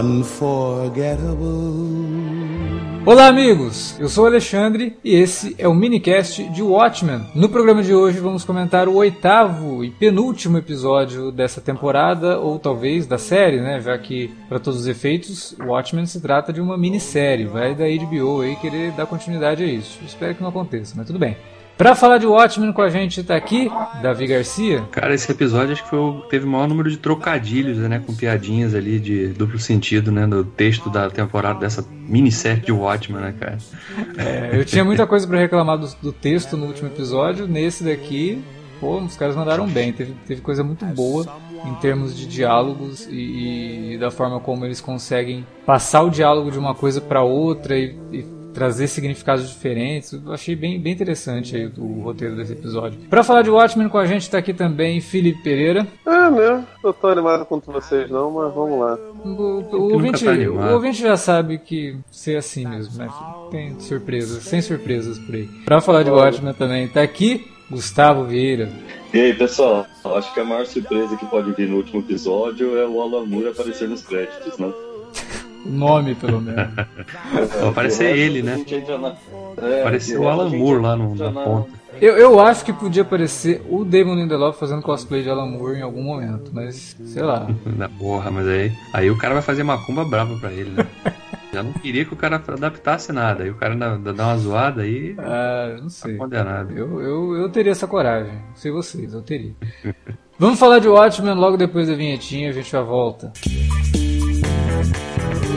unforgettable. Olá, amigos! Eu sou o Alexandre e esse é o minicast de Watchmen. No programa de hoje vamos comentar o oitavo e penúltimo episódio dessa temporada, ou talvez da série, né? Já que, para todos os efeitos, Watchmen se trata de uma minissérie. Vai da HBO aí querer dar continuidade a isso. Espero que não aconteça, mas tudo bem. Pra falar de Watchmen com a gente tá aqui, Davi Garcia. Cara, esse episódio acho que foi, teve o maior número de trocadilhos, né? Com piadinhas ali de duplo sentido, né? No texto da temporada dessa minissérie de Watchmen, né, cara? É, eu tinha muita coisa para reclamar do, do, texto no último episódio. Nesse daqui, pô, os caras mandaram bem. Teve, teve coisa muito boa em termos de diálogos e, e da forma como eles conseguem passar o diálogo de uma coisa para outra e, e trazer significados diferentes. Eu achei bem, bem interessante aí o, o roteiro desse episódio. Para falar de Watchmen com a gente está aqui também Felipe Pereira. É, né? Não tô animado contra vocês não, mas vamos lá. O, o, ouvinte, tá o ouvinte já sabe que ser assim mesmo, né? Tem surpresas, sem surpresas por aí. Para falar de Watchmen também está aqui Gustavo Vieira. E aí, pessoal, acho que a maior surpresa que pode vir no último episódio é o Alan Moore aparecer nos créditos, né? Nome, pelo menos. Vai aparecer ele, né? É, Apareceu o Alan Moore lá no, na ponta. Eu, eu acho que podia aparecer o Damon Lindelof fazendo cosplay de Alan Moore em algum momento, mas sei lá. Na porra, mas aí, aí o cara vai fazer macumba brava pra ele, né? Já não queria que o cara adaptasse nada. Aí o cara dá, uma zoada aí. Ah, não sei. Tá condenado. Eu, eu, eu teria essa coragem. Não sei vocês, eu teria. Vamos falar de Watchmen logo depois da vinhetinha, a gente já volta.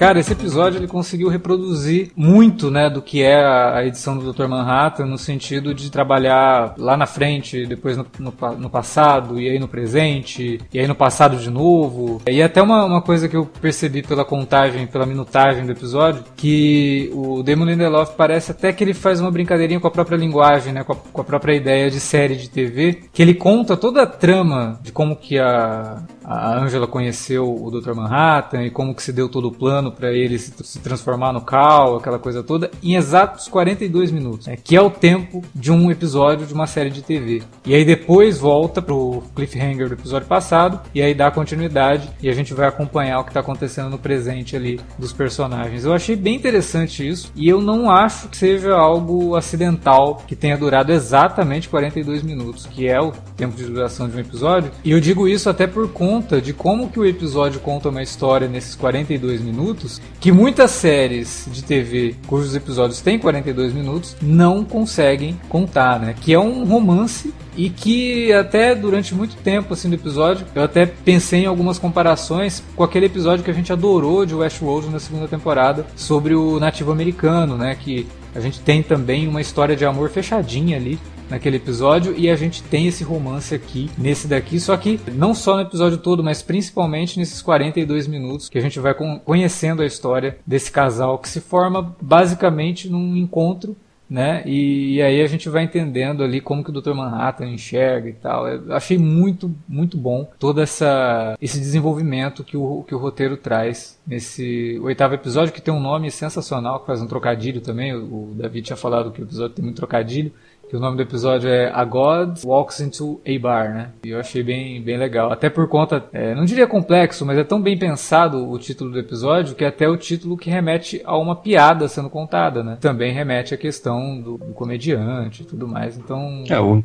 Cara, esse episódio ele conseguiu reproduzir muito, né, do que é a edição do Dr. Manhattan, no sentido de trabalhar lá na frente, depois no, no, no passado, e aí no presente, e aí no passado de novo. E até uma, uma coisa que eu percebi pela contagem, pela minutagem do episódio, que o Damon Lindelof parece até que ele faz uma brincadeirinha com a própria linguagem, né, com a, com a própria ideia de série de TV, que ele conta toda a trama de como que a, a Angela conheceu o Dr. Manhattan e como que se deu todo o plano para ele se, se, transformar no Cal, aquela coisa toda, em exatos 42 minutos, né, que é o tempo de um episódio de uma série de TV. E aí depois volta pro cliffhanger do episódio passado e aí dá continuidade e a gente vai acompanhar o que está acontecendo no presente ali dos personagens. Eu achei bem interessante isso e eu não acho que seja algo acidental que tenha durado exatamente 42 minutos, que é o tempo de duração de um episódio. E eu digo isso até por conta conta de como que o episódio conta uma história nesses 42 minutos, que muitas séries de TV cujos episódios têm 42 minutos não conseguem contar, né? Que é um romance e que até durante muito tempo assim do episódio eu até pensei em algumas comparações com aquele episódio que a gente adorou de Westworld na segunda temporada sobre o nativo americano, né? Que a gente tem também uma história de amor fechadinha ali naquele episódio e a gente tem esse romance aqui nesse daqui, só que não só no episódio todo, mas principalmente nesses 42 minutos que a gente vai conhecendo a história desse casal que se forma basicamente num encontro né? E, e, aí a gente vai entendendo ali como que o Dr. Manhattan enxerga e tal. Eu achei muito, muito bom todo essa, esse desenvolvimento que o, que o roteiro traz nesse oitavo episódio, que tem um nome sensacional, que faz um trocadilho também. O, o David tinha falado que o episódio tem muito trocadilho que o nome do episódio é A God Walks into a Bar, né? E eu achei bem, bem legal. Até por conta, é, não diria complexo, mas é tão bem pensado o título do episódio que é até o título que remete a uma piada sendo contada, né? Também remete à questão do, do comediante e tudo mais. Então. É, o,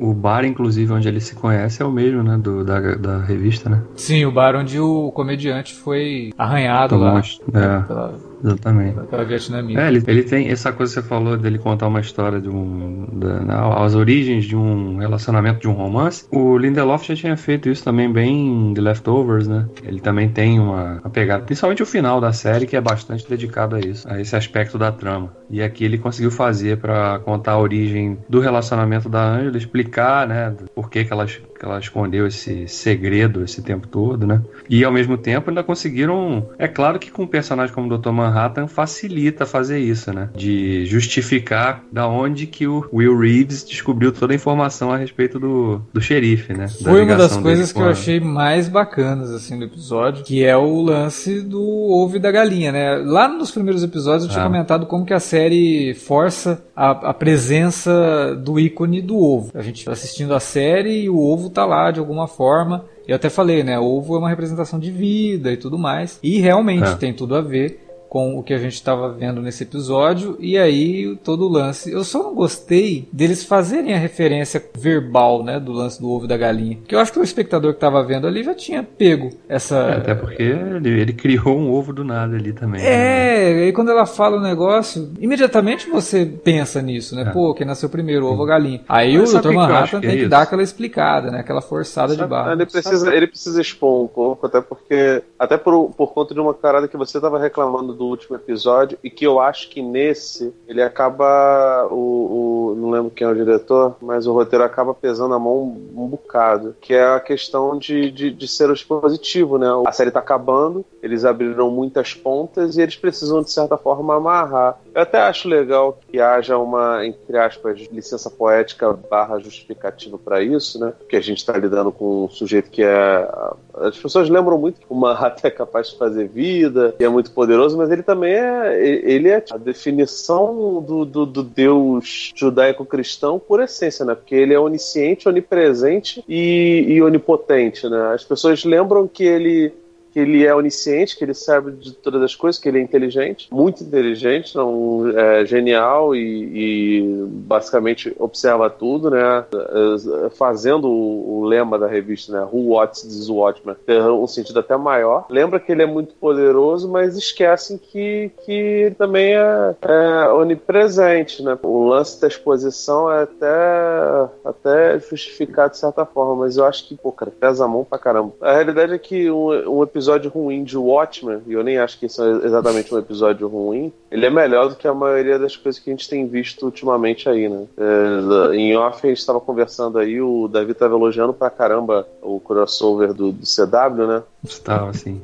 o bar, inclusive, onde ele se conhece é o mesmo, né? Do, da, da revista, né? Sim, o bar onde o comediante foi arranhado lá. É. Pela, Exatamente. Aquela vietnamita. É, ele, ele tem essa coisa que você falou dele contar uma história de um. Da, na, as origens de um relacionamento de um romance. O Lindelof já tinha feito isso também bem de Leftovers, né? Ele também tem uma, uma pegada, principalmente o final da série, que é bastante dedicado a isso, a esse aspecto da trama. E aqui ele conseguiu fazer para contar a origem do relacionamento da Angela, explicar, né, por que, que ela, que ela escondeu esse segredo esse tempo todo, né? E ao mesmo tempo ainda conseguiram. É claro que com um personagem como o Dr. Manhattan facilita fazer isso, né? De justificar da onde que o Will Reeves descobriu toda a informação a respeito do, do xerife, né? Da Foi uma das coisas que eu achei mais bacanas, assim, do episódio, que é o lance do ovo e da galinha, né? Lá nos primeiros episódios eu tinha ah. comentado como que a série força a, a, presença do ícone do ovo. A gente tá assistindo a série e o ovo tá lá de alguma forma. Eu até falei, né? Ovo é uma representação de vida e tudo mais. E realmente é. tem tudo a ver com o que a gente estava vendo nesse episódio e aí todo o lance. Eu só não gostei deles fazerem a referência verbal, né, do lance do ovo e da galinha. Que eu acho que o espectador que estava vendo ali já tinha pego essa. É, até porque ele, ele, criou um ovo do nada ali também. Né? É, né? e quando ela fala o negócio, imediatamente você pensa nisso, né? É. Pô, quem nasceu primeiro, ovo ou galinha. Aí Mas o Dr. Manhattan que tem é que dar aquela explicada, né? Aquela forçada Sabe, de barra. Ele precisa, ele precisa expor um pouco, até porque. Até por, por conta de uma carada que você estava reclamando do último episódio e que eu acho que nesse ele acaba o, o, não lembro quem é o diretor, mas o roteiro acaba pesando a mão um, um bocado, que é a questão de, de, de ser expositivo, né? A série tá acabando, eles abriram muitas pontas e eles precisam de certa forma amarrar. Eu até acho legal que haja uma, entre aspas, licença poética barra justificativa para isso, né? Porque a gente está lidando com um sujeito que é. As pessoas lembram muito que o Manhattan é capaz de fazer vida e é muito poderoso, mas ele também é. Ele é a definição do, do, do Deus judaico-cristão por essência, né? Porque ele é onisciente, onipresente e, e onipotente, né? As pessoas lembram que ele que ele é onisciente, que ele sabe de todas as coisas, que ele é inteligente, muito inteligente, é genial e, e basicamente observa tudo, né? Fazendo o, o, lema da revista, né? Who Watches This Watchman, tem um sentido até maior. Lembra que ele é muito poderoso, mas esquecem que, que ele também é, é onipresente, né? O lance da exposição é até, até justificado de certa forma, mas eu acho que, pô, cara, pesa a mão pra caramba. A realidade é que um, um episódio episódio ruim de Watchmen, e eu nem acho que isso é exatamente um episódio ruim, ele é melhor do que a maioria das coisas que a gente tem visto ultimamente aí, né? É, em off a gente estava conversando aí, o Davi estava elogiando pra caramba o crossover do, do CW, né? Estava, sim.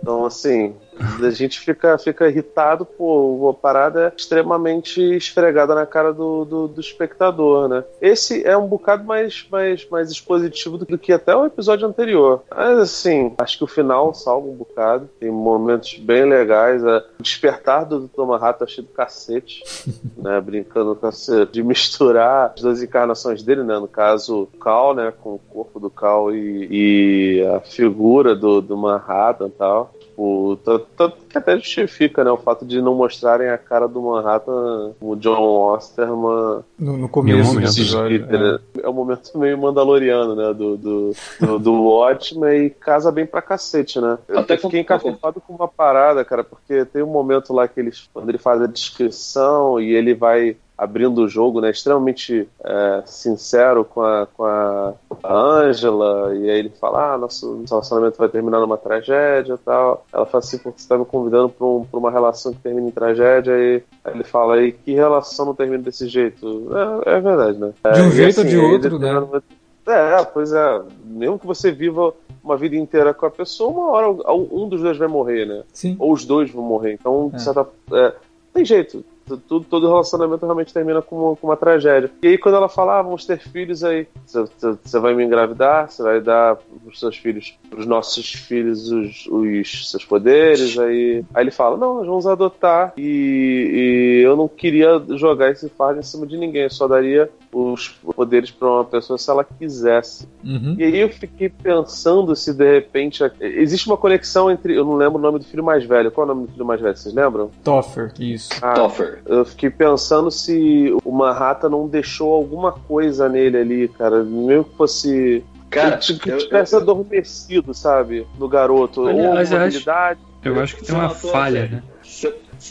Então, assim, a gente fica, fica irritado, pô, a parada extremamente esfregada na cara do, do, do, espectador, né? Esse é um bocado mais, mais, mais expositivo do, do, que até o episódio anterior. Mas, assim, acho que o final salva um bocado. Tem momentos bem legais. É, o despertar do Thomas Rato achei do cacete, né? Brincando com essa, de misturar as duas encarnações dele, né? No caso, o Cal, né? Com o corpo do Cal e, e a figura do, do Manhattan e tal. Tipo, tanto que até justifica, né? O fato de não mostrarem a cara do Manhattan, o John Osterman. No, no começo do episódio. É. é um momento meio mandaloriano, né? Do, do, do, do Watchmen e casa bem pra cacete, né? Eu até fiquei encafufado com uma parada, cara, porque tem um momento lá que eles, quando ele faz a descrição e ele vai abrindo o jogo, né? Extremamente é, sincero com a, com a, Angela, e aí ele fala, ah, nosso relacionamento vai terminar numa tragédia e tal. Ela fala assim, porque você tá me convidando pra, um, pra uma relação que termina em tragédia, e aí ele fala, aí que relação não termina desse jeito? É, é verdade, né? De um jeito assim, ou de outro, né? É, pois é. Mesmo que você viva uma vida inteira com a pessoa, uma hora um dos dois vai morrer, né? Sim. Ou os dois vão morrer. Então, é. certa, é, tem jeito Tudo, todo relacionamento realmente termina com uma, com uma tragédia. E aí, quando ela fala, ah, vamos ter filhos aí, você vai me engravidar, você vai dar pros seus filhos, pros nossos filhos, os, os seus poderes, aí. Aí ele fala, não, nós vamos adotar e, e eu não queria jogar esse fardo em cima de ninguém, eu só daria os poderes para uma pessoa se ela quisesse. Uhum. E aí eu fiquei pensando se de repente existe uma conexão entre, eu não lembro o nome do filho mais velho. Qual é o nome do filho mais velho? Vocês lembram? Toffer, isso. Ah, Toffer. Eu fiquei pensando se uma rata não deixou alguma coisa nele ali, cara, mesmo que fosse Cara, que eu- tivesse eu- adormecido, sabe, no garoto, Aliás, ou eu uma acho- habilidade. Eu acho que tem uma falha, né?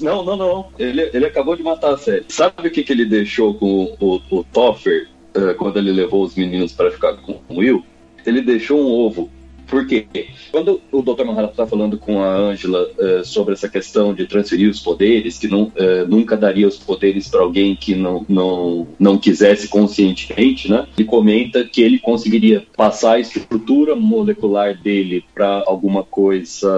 Não, não, não. Ele, ele acabou de matar a série. Sabe o que, que ele deixou com o, o Toffer eh, quando ele levou os meninos para ficar com o Will? Ele deixou um ovo. Por quê? Quando o Dr. Manhattan está falando com a Angela eh, sobre essa questão de transferir os poderes, que não, eh, nunca daria os poderes para alguém que não, não, não quisesse conscientemente, né? Ele comenta que ele conseguiria passar a estrutura molecular dele para alguma coisa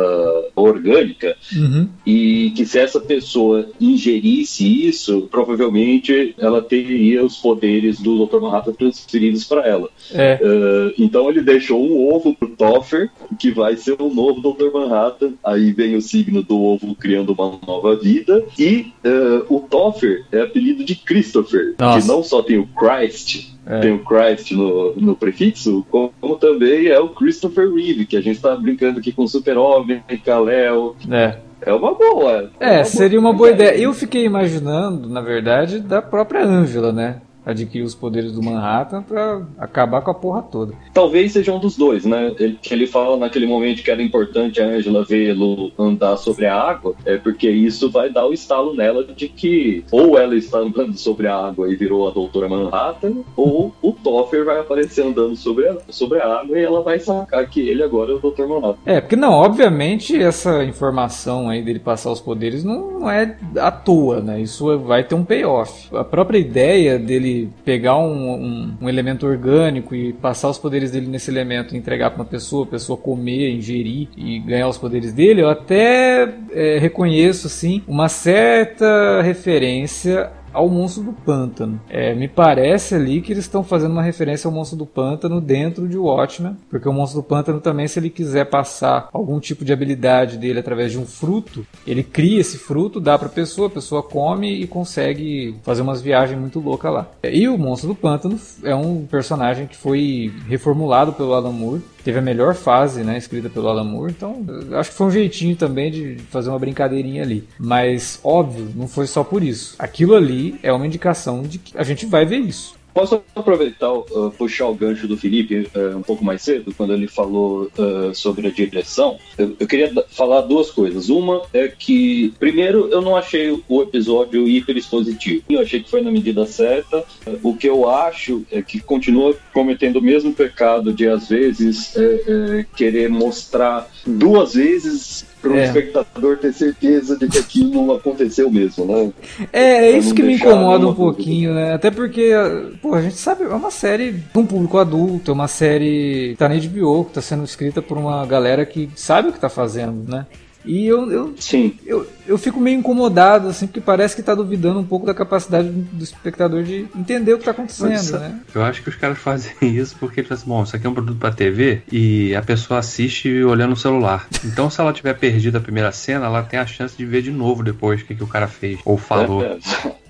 orgânica Uhum. e que se essa pessoa ingerisse isso, provavelmente ela teria os poderes do Dr. Manhattan transferidos para ela. É. Uh, então ele deixou um ovo pro Toffer, que vai ser o novo Dr. Manhattan. Aí vem o signo do ovo criando uma nova vida. E uh, o Toffer é apelido de Christopher, Nossa. que não só tem o Christ, É. tem o Christ no, no prefixo, como, como também é o Christopher Reeve, que a gente tá brincando aqui com Super-Homem, Kal-El. É. É uma boa. É, seria uma boa ideia. Eu fiquei imaginando, na verdade, da própria Angela, né? Adquirir os poderes do Manhattan pra acabar com a porra toda. Talvez seja um dos dois, né? Ele, que ele fala naquele momento que era importante a Angela vê-lo andar sobre a água, é porque isso vai dar o estalo nela de que ou ela está andando sobre a água e virou a Doutora Manhattan, ou o Toffer vai aparecer andando sobre a, sobre a água e ela vai sacar que ele agora é o Dr. Manhattan. É, porque não, obviamente essa informação aí dele passar os poderes não, não é à toa, né? Isso vai ter um payoff. A própria ideia dele pegar um, um, um elemento orgânico e passar os poderes dele nesse elemento e entregar para uma pessoa, a pessoa comer, ingerir e ganhar os poderes dele, eu até é, reconheço, assim, uma certa referência ao monstro do pântano. É, me parece ali que eles estão fazendo uma referência ao monstro do pântano dentro de Watchmen, porque o monstro do pântano também, se ele quiser passar algum tipo de habilidade dele através de um fruto, ele cria esse fruto, dá pra pessoa, a pessoa come e consegue fazer umas viagens muito loucas lá. E o monstro do pântano é um personagem que foi reformulado pelo Alan Moore, teve a melhor fase, né, escrita pelo Alan Moore, então acho que foi um jeitinho também de fazer uma brincadeirinha ali. Mas, óbvio, não foi só por isso. Aquilo ali é uma indicação de que a gente vai ver isso. Posso aproveitar, uh, puxar o gancho do Felipe uh, um pouco mais cedo, quando ele falou uh, sobre a direção? Eu, eu queria falar duas coisas. Uma é que, primeiro, eu não achei o episódio hiper expositivo. Eu achei que foi na medida certa. Uh, O que eu acho é que continua cometendo o mesmo pecado de, às vezes, é, é, querer mostrar duas vezes para o É. espectador ter certeza de que aquilo não aconteceu mesmo, né? É, é isso que me incomoda um dúvida. pouquinho, né? Até porque, pô, a gente sabe, é uma série para um público adulto, é uma série que tá na HBO, que tá sendo escrita por uma galera que sabe o que tá fazendo, né? E eu, eu, Sim. eu, eu fico meio incomodado, assim, porque parece que tá duvidando um pouco da capacidade do espectador de entender o que tá acontecendo, Mas, né? Eu acho que os caras fazem isso porque eles falam assim, bom, isso aqui é um produto pra TV e a pessoa assiste olhando o celular. Então, se ela tiver perdido a primeira cena, ela tem a chance de ver de novo depois o que, que o cara fez ou falou, É, é.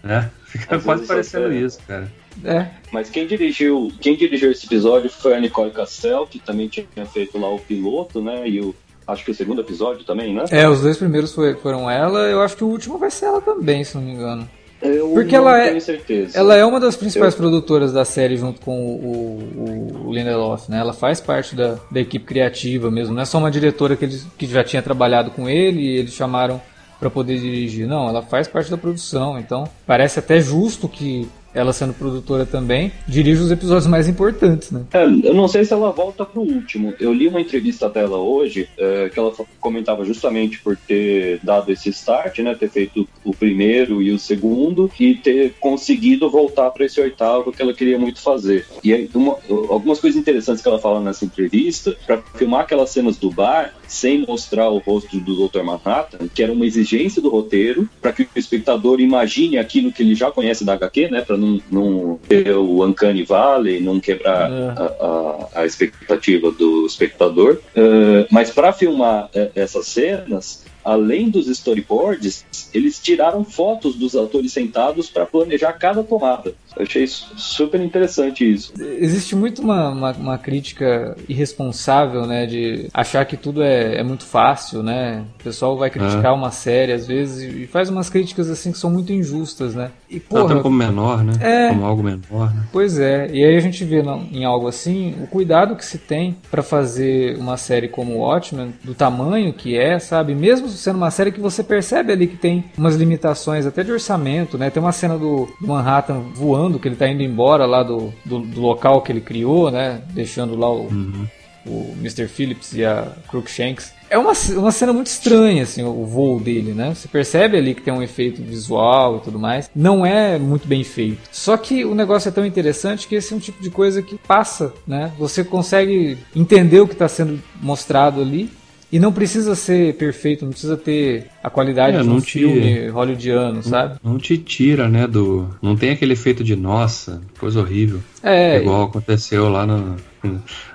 né? Fica Às quase parecendo até- isso, cara. É, Mas quem dirigiu, quem dirigiu esse episódio foi a Nicole Castell, que também tinha feito lá o piloto, né? E o acho que o segundo episódio também, né? é, os dois primeiros foi- foram ela, eu acho que o último vai ser ela também, se não me engano. Eu Porque ela é- certeza. Ela é uma das principais produtoras da série junto com o, o, o Lindelof, né? Ela faz parte da, da equipe criativa mesmo. Não é só uma diretora que, eles, que já tinha trabalhado com ele e eles chamaram para poder dirigir. Não, ela faz parte da produção. Então parece até justo que ela sendo produtora também, dirige os episódios mais importantes, né? É, eu não sei se ela volta pro último. Eu li uma entrevista dela hoje é, que ela comentava justamente por ter dado esse start, né? Ter feito o primeiro e o segundo e ter conseguido voltar para esse oitavo que ela queria muito fazer. E aí, uma, algumas coisas interessantes que ela fala nessa entrevista, para filmar aquelas cenas do bar, sem mostrar o rosto do Dr. Manhattan, que era uma exigência do roteiro, para que o espectador imagine aquilo que ele já conhece da HQ, né? Para não, não ter o Uncanny Valley, não quebrar é. a, a, a, expectativa do espectador. Uh, mas para filmar uh, essas cenas, além dos storyboards, eles tiraram fotos dos atores sentados para planejar cada tomada. Eu achei super interessante isso. Existe muito uma, uma, uma, crítica irresponsável, né, de achar que tudo é, é muito fácil, né? O pessoal vai criticar é. uma série às vezes e faz umas críticas assim que são muito injustas, né? E porra, Até como menor, né? É, como algo menor. Né? Pois é. E aí a gente vê em algo assim o cuidado que se tem para fazer uma série como Watchmen do tamanho que é, sabe? Mesmo sendo uma série que você percebe ali que tem umas limitações até de orçamento, né? Tem uma cena do, do Manhattan voando, que ele tá indo embora lá do, do, do local que ele criou, né? Deixando lá o, uhum. o Mr. Phillips e a Crookshanks. É uma, uma cena muito estranha, assim, o voo dele, né? Você percebe ali que tem um efeito visual e tudo mais. Não é muito bem feito. Só que o negócio é tão interessante que esse é um tipo de coisa que passa, né? Você consegue entender o que está sendo mostrado ali e não precisa ser perfeito, não precisa ter a qualidade é, de um te, filme hollywoodiano, sabe? Não te tira, né, do... Não tem aquele efeito de, nossa, coisa horrível. É. Igual aconteceu lá no,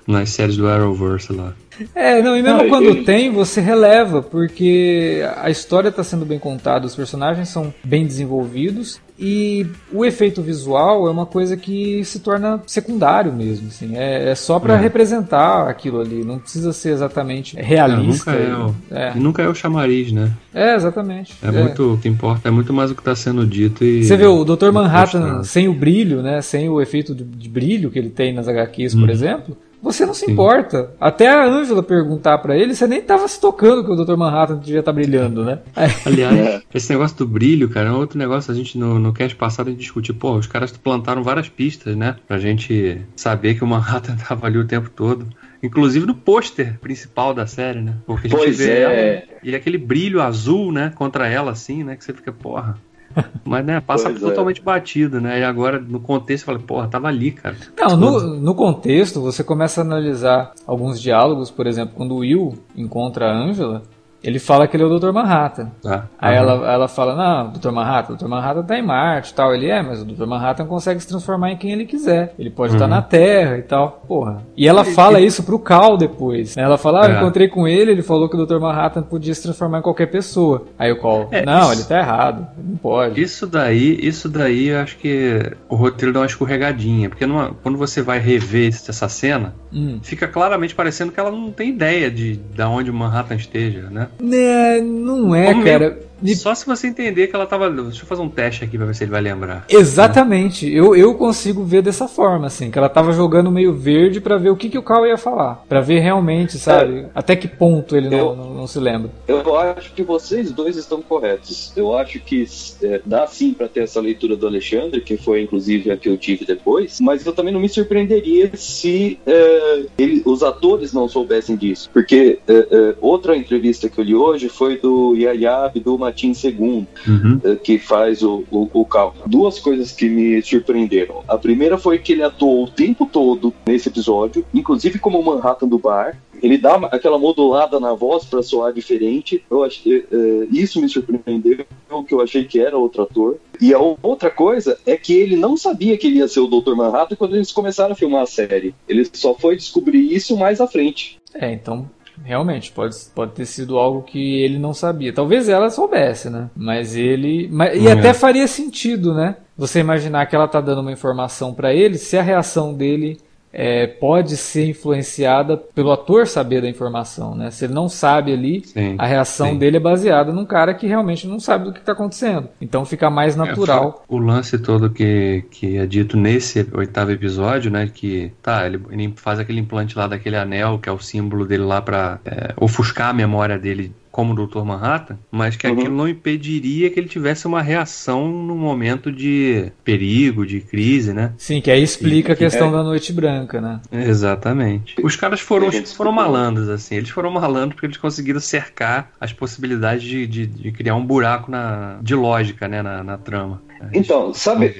nas séries do Arrowverse lá. É, não, e mesmo quando eu... tem, você releva, porque a história está sendo bem contada, os personagens são bem desenvolvidos e o efeito visual é uma coisa que se torna secundário mesmo, assim. É, é só para é. representar aquilo ali, não precisa ser exatamente realista. É, nunca é, o, é. nunca é o chamariz, né? É, exatamente. É, muito o que importa, é muito mais o que está sendo dito e. Você vê o Dr. Manhattan sem o brilho, né? Sem o efeito de, de brilho que ele tem nas HQs, por uhum. exemplo você não se Sim. importa. Até a Ângela perguntar para ele, você nem tava se tocando que o Dr. Manhattan devia estar tá brilhando, né? Aliás, é. esse negócio do brilho, cara, é outro negócio. A gente no, no cast passado a gente discutiu, pô, os caras plantaram várias pistas, né? Pra gente saber que o Manhattan tava ali o tempo todo. Inclusive no pôster principal da série, né? Porque a gente pois vê é. ela e aquele brilho azul, né? Contra ela, assim, né? Que você fica, porra. Mas, né, passa pois é. totalmente é. batido, né? E agora, no contexto, fala, porra, tava ali, cara. Não, no, no, contexto, você começa a analisar alguns diálogos, por exemplo, quando o Will encontra a Angela, ele fala que ele é o Dr. Manhattan. Ah, Aí ela, ela fala, não, Dr. Manhattan, o Dr. Manhattan tá em Marte e tal. Ele é, mas o Dr. Manhattan consegue se transformar em quem ele quiser. Ele pode estar uhum. na Terra e tal. Porra. E ela fala isso pro Cal depois. Né? Ela fala, ah, eu é. encontrei com ele, ele falou que o Dr. Manhattan podia se transformar em qualquer pessoa. Aí o Cal, é, não, isso, ele tá errado. Não pode. Isso daí, isso daí eu acho que o roteiro dá uma escorregadinha. Porque numa, quando você vai rever essa cena, hum. fica claramente parecendo que ela não tem ideia de, de onde o Manhattan esteja, né? Né, não é, Como cara. Só se você entender que ela tava. Deixa eu fazer um teste aqui pra ver se ele vai lembrar. Exatamente. Eu, eu consigo ver dessa forma, assim, que ela tava jogando meio verde para ver o que, que o Cal ia falar. para ver realmente, sabe? É. Até que ponto ele eu, não, não, não, se lembra. Eu acho que vocês dois estão corretos. Eu acho que é, dá sim para ter essa leitura do Alexandre, que foi inclusive a que eu tive depois, mas eu também não me surpreenderia se é, ele, os atores não soubessem disso. Porque é, é outra entrevista que eu li hoje foi do Yaya Abdul Martin II, uhum. Eh, que faz o, o, o cálculo. Duas coisas que me surpreenderam. A primeira foi que ele atuou o tempo todo nesse episódio, inclusive como o Manhattan do bar. Ele dá aquela modulada na voz para soar diferente. Eu achei, uh, isso me surpreendeu, que eu achei que era outro ator. E a outra coisa é que ele não sabia que ele ia ser o Dr. Manhattan quando eles começaram a filmar a série. Ele só foi descobrir isso mais à frente. É, então realmente, pode, pode ter sido algo que ele não sabia. Talvez ela soubesse, né? Mas ele. Mas, e até faria sentido, né? Você imaginar que ela tá dando uma informação para ele, se a reação dele é, pode ser influenciada pelo ator saber da informação, né? Se ele não sabe ali, sim, a reação sim. dele é baseada num cara que realmente não sabe do que está acontecendo. Então fica mais natural. É, o lance todo que, que é dito nesse oitavo episódio, né? Que tá, ele, ele faz aquele implante lá daquele anel, que é o símbolo dele lá para é, ofuscar a memória dele como o Dr. Manhattan, mas que Uhum. aquilo não impediria que ele tivesse uma reação no momento de perigo, de crise, né? Sim, que aí explica a Que- questão é. da noite branca, né? Exatamente. Os caras foram, A foram malandros, assim. Eles foram malandros porque eles conseguiram cercar as possibilidades de, de, de criar um buraco na, de lógica, né, na, na trama. Então, sabe,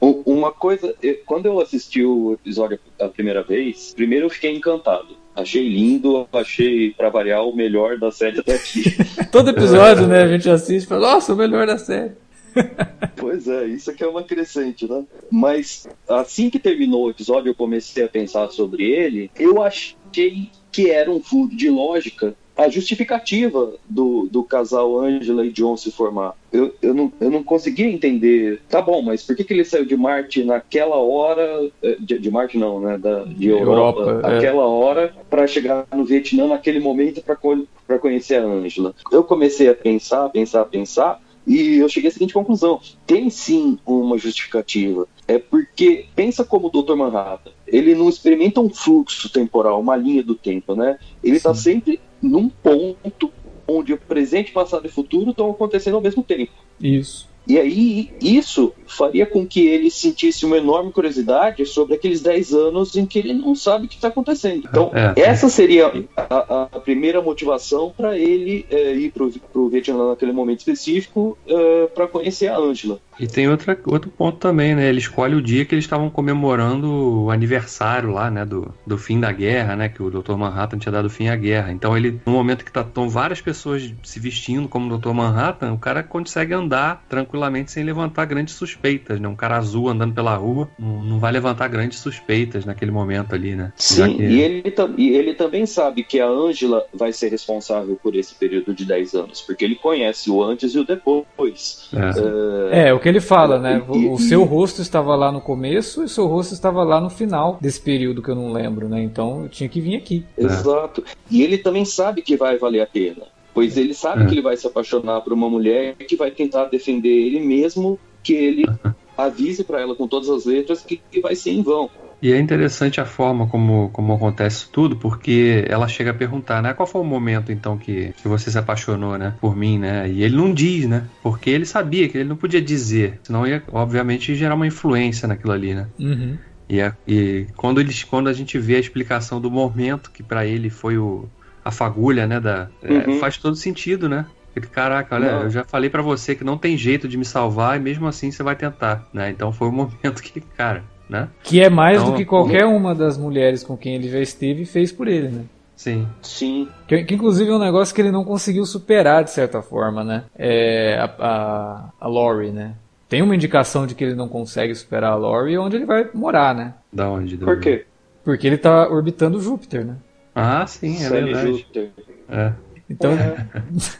uma coisa, quando eu assisti o episódio a primeira vez, primeiro eu fiquei encantado. Achei lindo, achei, pra variar, o melhor da série até aqui. Todo episódio, né, a gente assiste e fala, nossa, o melhor da série. Pois é, isso aqui é uma crescente, né? Mas assim que terminou o episódio, eu comecei a pensar sobre ele. Eu achei que era um furo de lógica a justificativa do, do casal Angela e John se formar. Eu, eu, não, eu não conseguia entender. Tá bom, mas por que, que ele saiu de Marte naquela hora? eh, De, de Marte não, né? Da, de Europa, Europa, é. aquela hora, para chegar no Vietnã naquele momento para conhecer a Angela. Eu comecei a pensar, pensar, pensar. E eu cheguei à seguinte conclusão: tem sim uma justificativa. É porque pensa como o Dr. Manhattan. Ele não experimenta um fluxo temporal, uma linha do tempo, né? Ele está sempre num ponto onde o presente, passado e futuro estão acontecendo ao mesmo tempo. Isso. E aí, isso faria com que ele sentisse uma enorme curiosidade sobre aqueles 10 anos em que ele não sabe o que está acontecendo. Então, É. essa seria a, a primeira motivação para ele é, ir para o Vietnã naquele momento específico para conhecer a Angela. E tem outra, outro ponto também, né? Ele escolhe o dia que eles estavam comemorando o aniversário lá, né? Do, do fim da guerra, né? Que o Dr. Manhattan tinha dado fim à guerra. Então ele, no momento que estão várias pessoas se vestindo como o Dr. Manhattan, o cara consegue andar tranquilamente sem levantar grandes suspeitas, né? Um cara azul andando pela rua não, não vai levantar grandes suspeitas naquele momento ali, né? Sim, que- e, ele, e ele também sabe que a Angela vai ser responsável por esse período de 10 anos, porque ele conhece o antes e o depois. É. É, o que ele fala, né? O, o seu rosto estava lá no começo e o seu rosto estava lá no final desse período que eu não lembro, né? Então eu tinha que vir aqui. Exato. E ele também sabe que vai valer a pena. Pois ele sabe É. que ele vai se apaixonar por uma mulher que vai tentar defender ele mesmo que ele avise para ela com todas as letras que, que vai ser em vão. E é interessante a forma como, como acontece tudo, porque ela chega a perguntar, né? Qual foi o momento, então, que, que você se apaixonou, né? Por mim, né? E ele não diz, né? Porque ele sabia que ele não podia dizer, senão ia, obviamente, gerar uma influência naquilo ali, né? Uhum. E, a- e quando, eles, quando a gente vê a explicação do momento, que pra ele foi o, a fagulha, né? Da, é, Uhum. faz todo sentido, né? Caraca, olha, Não. eu já falei pra você que não tem jeito de me salvar e mesmo assim você vai tentar, né? Então foi o momento que, cara, né? Que é mais Então, do que qualquer uma das mulheres com quem ele já esteve fez por ele, né? Sim. Sim. Que, que, inclusive é um negócio que ele não conseguiu superar de certa forma, né? É, a, a, a Laurie, né? Tem uma indicação de que ele não consegue superar a Laurie onde ele vai morar, né? Da onde? Do- Por quê? Porque ele tá orbitando Júpiter, né? Ah, sim, é Sally verdade. Júpiter. É. Então, É,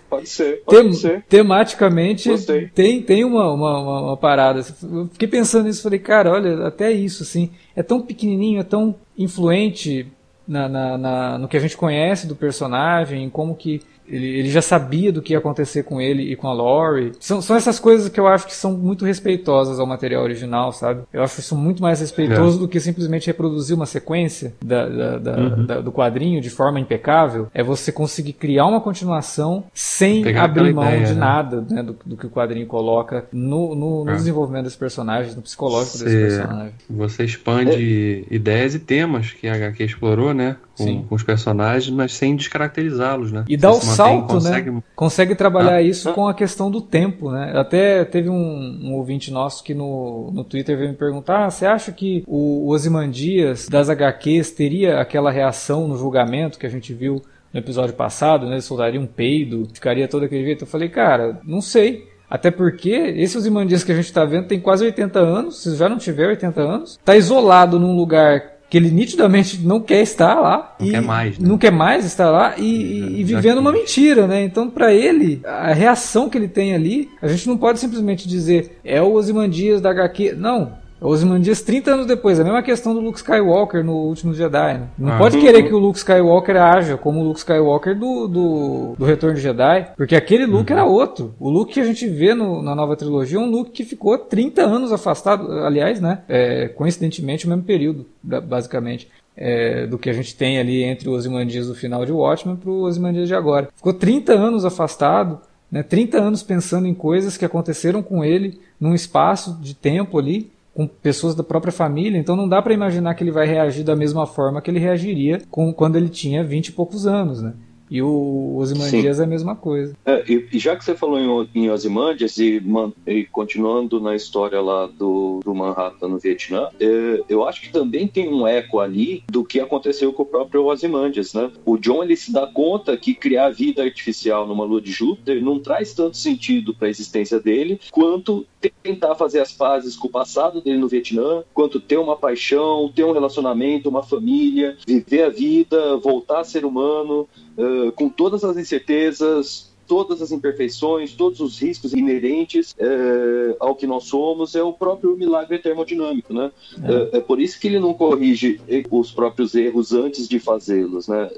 pode ser, pode tem- ser. tematicamente, Gostei. tem, tem uma, uma, uma, uma parada. Eu fiquei pensando nisso, falei, cara, olha, até isso, assim, é tão pequenininho, é tão influente na, na, na- no que a gente conhece do personagem, em como que ele, ele já sabia do que ia acontecer com ele e com a Laurie. São, são essas coisas que eu acho que são muito respeitosas ao material original, sabe? Eu acho isso muito mais respeitoso É. do que simplesmente reproduzir uma sequência da, da- da- Uhum. da- do quadrinho de forma impecável. É você conseguir criar uma continuação sem Pegar abrir mão ideia, de né? nada né, do, do que o quadrinho coloca no, no- no É. desenvolvimento dos personagens, no psicológico desse Você- personagem. Você expande ideias e temas que a HQ explorou, né? Com, com os personagens, mas sem descaracterizá-los, né? E dá Você o mantém, salto, consegue- né? Consegue trabalhar Ah. isso com a questão do tempo, né? Até teve um, um ouvinte nosso que no, no Twitter veio me perguntar: ah, você acha que o Ozymandias das HQs teria aquela reação no julgamento que a gente viu no episódio passado, né? Ele soltaria um peido, ficaria todo aquele jeito. Eu falei, cara, não sei. Até porque esse Ozymandias que a gente tá vendo tem quase 80 anos, se já não tiver 80 anos, tá isolado num lugar que ele nitidamente não quer estar lá. Não quer mais, né? Não quer mais estar lá e, e- e vivendo uma mentira, né? Então, pra ele, a reação que ele tem ali, a gente não pode simplesmente dizer é o Ozymandias da HQ. Não. O Ozymandias 30 anos depois. A mesma questão do Luke Skywalker no Último Jedi, né? Não Ah. pode querer que o Luke Skywalker haja como o Luke Skywalker do, do, do Retorno de Jedi, porque aquele Luke Uhum. era outro. O Luke que a gente vê no- na nova trilogia é um Luke que ficou 30 anos afastado, aliás, né? É, coincidentemente, o mesmo período, ba- basicamente. é, do que a gente tem ali entre o Ozymandias do final de Watchmen para o Ozymandias de agora. Ficou 30 anos afastado, né, 30 anos pensando em coisas que aconteceram com ele num espaço de tempo ali, com pessoas da própria família, então não dá para imaginar que ele vai reagir da mesma forma que ele reagiria com, quando ele tinha 20 e poucos anos, né? E o Ozymandias é a mesma coisa. É, e, e, já que você falou em, em Ozymandias e, e, continuando na história lá do, do Manhattan no Vietnã, é, eu acho que também tem um eco ali do que aconteceu com o próprio Ozymandias, né? O John ele se dá conta que criar vida artificial numa lua de Júpiter não traz tanto sentido para a existência dele quanto tentar fazer as pazes com o passado dele no Vietnã, quanto ter uma paixão, ter um relacionamento, uma família, viver a vida, voltar a ser humano uh, com todas as incertezas, todas as imperfeições, todos os riscos inerentes uh, ao que nós somos, é o próprio milagre termodinâmico, né? É. Uh, é por isso que ele não corrige os próprios erros antes de fazê-los, né?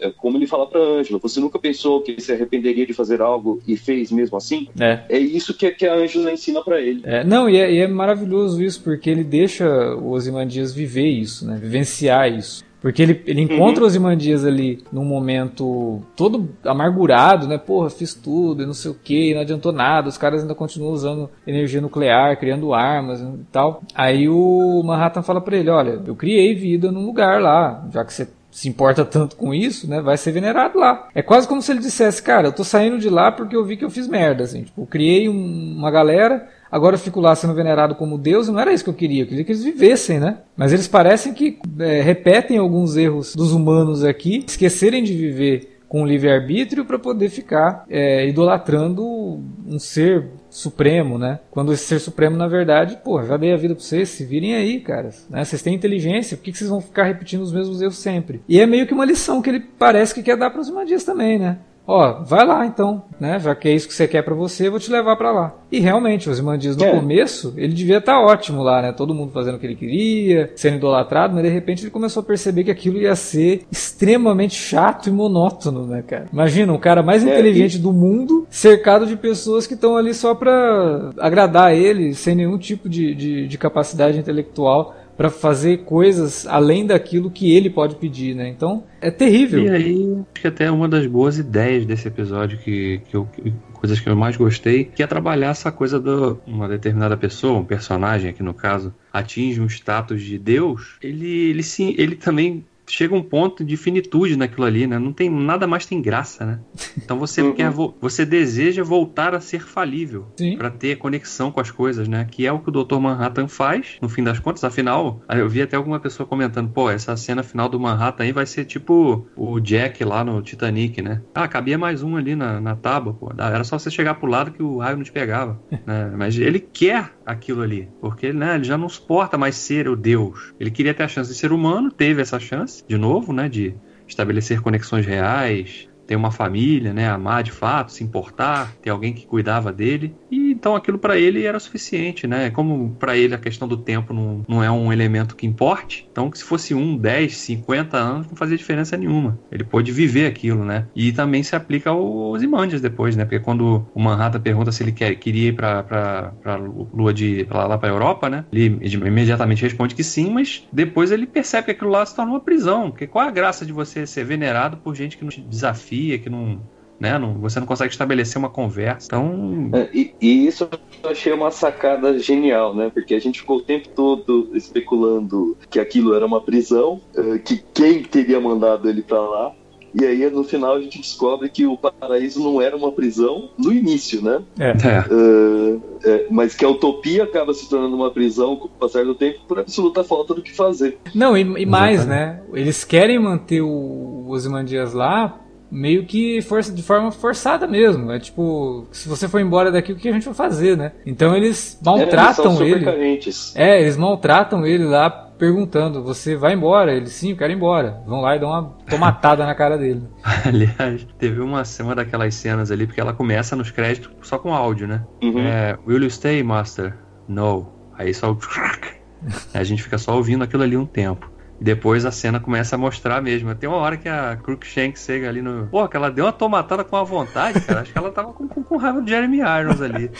é como ele fala para Ângela, você nunca pensou que se arrependeria de fazer algo e fez mesmo assim? É, é isso que, que a Ângela ensina para ele. É, não, e é, e é, maravilhoso isso, porque ele deixa o Ozymandias viver isso, né? Vivenciar isso. Porque ele, ele encontra uhum. os Imandias ali num momento todo amargurado, né? Porra, fiz tudo e não sei o que, não adiantou nada, os caras ainda continuam usando energia nuclear, criando armas e tal. Aí o Manhattan fala para ele: Olha, eu criei vida num lugar lá, já que você se importa tanto com isso, né? Vai ser venerado lá. É quase como se ele dissesse, cara, eu tô saindo de lá porque eu vi que eu fiz merda, assim. Tipo, eu criei um, uma galera, agora eu fico lá sendo venerado como Deus, não era isso que eu queria, eu queria que eles vivessem, né? Mas eles parecem que é, repetem alguns erros dos humanos aqui, esquecerem de viver com livre-arbítrio para poder ficar é, idolatrando um ser supremo, né? Quando esse ser supremo, na verdade, pô, já dei a vida para vocês, se virem aí, cara. Né? Vocês têm inteligência, por que, que vocês vão ficar repetindo os mesmos erros sempre? E é meio que uma lição que ele parece que quer dar para os Imadias também, né? Ó, vai lá então, né? Já que é isso que você quer para você, eu vou te levar para lá. E realmente, o Ozymandias no é. começo, ele devia estar tá ótimo lá, né? Todo mundo fazendo o que ele queria, sendo idolatrado, mas de repente ele começou a perceber que aquilo ia ser extremamente chato e monótono, né, cara? Imagina, o cara mais é, inteligente e... do mundo, cercado de pessoas que estão ali só pra agradar ele, sem nenhum tipo de, de, de capacidade intelectual para fazer coisas além daquilo que ele pode pedir, né? Então é terrível. E aí, acho que até uma das boas ideias desse episódio que, que eu coisas que eu mais gostei, que é trabalhar essa coisa de uma determinada pessoa, um personagem aqui no caso, atinge um status de Deus, ele, ele sim, ele também chega um ponto de finitude naquilo ali, né? Não tem nada mais tem graça, né? Então você uhum. quer você deseja voltar a ser falível para ter conexão com as coisas, né? Que é o que o Dr. Manhattan faz, no fim das contas. Afinal, eu vi até alguma pessoa comentando, pô, essa cena final do Manhattan aí vai ser tipo o Jack lá no Titanic, né? Ah, cabia mais um ali na, na tábua, pô. Era só você chegar pro lado que o raio não te pegava, né? Mas ele quer aquilo ali, porque né, ele já não suporta mais ser o Deus. Ele queria ter a chance de ser humano, teve essa chance de novo, né, de estabelecer conexões reais, ter uma família, né, amar de fato, se importar, ter alguém que cuidava dele. E então aquilo para ele era suficiente, né? Como para ele a questão do tempo não, não é um elemento que importe, então se fosse um, 10, 50 anos não fazia diferença nenhuma. Ele pôde viver aquilo, né? E também se aplica aos Imandias depois, né? Porque quando o Manhattan pergunta se ele quer, queria ir para para lua de pra lá para Europa, né? Ele imediatamente responde que sim, mas depois ele percebe que aquilo lá se torna uma prisão. Porque qual a graça de você ser venerado por gente que não te desafia, que não né? Não, você não consegue estabelecer uma conversa. Então. É, e, e, isso eu achei uma sacada genial, né? Porque a gente ficou o tempo todo especulando que aquilo era uma prisão, é, que quem teria mandado ele para lá. E aí, no final, a gente descobre que o paraíso não era uma prisão no início, né? É. Uh, é, mas que a utopia acaba se tornando uma prisão com o passar do tempo por absoluta falta do que fazer. Não, e, e mais, né? Eles querem manter o Ozymandias lá meio que força, de forma forçada mesmo. É tipo, se você for embora daqui, o que a gente vai fazer, né? Então eles maltratam é, eles ele. Carentes. É, eles maltratam ele lá perguntando: Você vai embora? Ele sim, eu quero ir embora. Vão lá e dão uma tomatada na cara dele. Aliás, teve uma, uma daquelas cenas ali, porque ela começa nos créditos só com áudio, né? Uhum. É, Will you stay, Master? No. Aí só. a gente fica só ouvindo aquilo ali um tempo. Depois a cena começa a mostrar mesmo. Tem uma hora que a Crookshank chega ali no. Pô, que ela deu uma tomatada com a vontade, cara. Acho que ela tava com, com, com raiva do Jeremy Irons ali.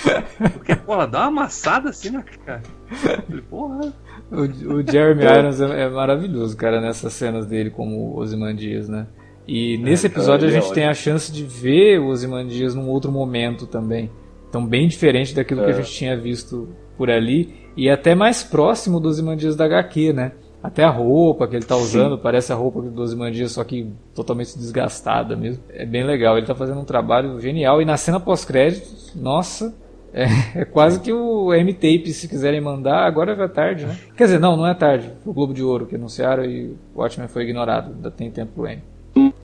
Porque, pô, ela dá uma amassada assim na cara. Falei, porra. o, o Jeremy Irons é, é, maravilhoso, cara, nessas cenas dele como Ozymandias, né? E nesse episódio a gente tem a chance de ver o Ozymandias num outro momento também. Então bem diferente daquilo que a gente tinha visto por ali e até mais próximo dos Ozymandias da HQ, né? Até a roupa que ele tá usando Sim. parece a roupa do Ozymandias, só que totalmente desgastada mesmo. É bem legal, ele tá fazendo um trabalho genial. E na cena pós-créditos, nossa, é, é, quase que o M-Tape, se quiserem mandar, agora é tarde, né? Quer dizer, não, não é tarde. O Globo de Ouro que anunciaram e o Watchmen foi ignorado. Ainda tem tempo pro M.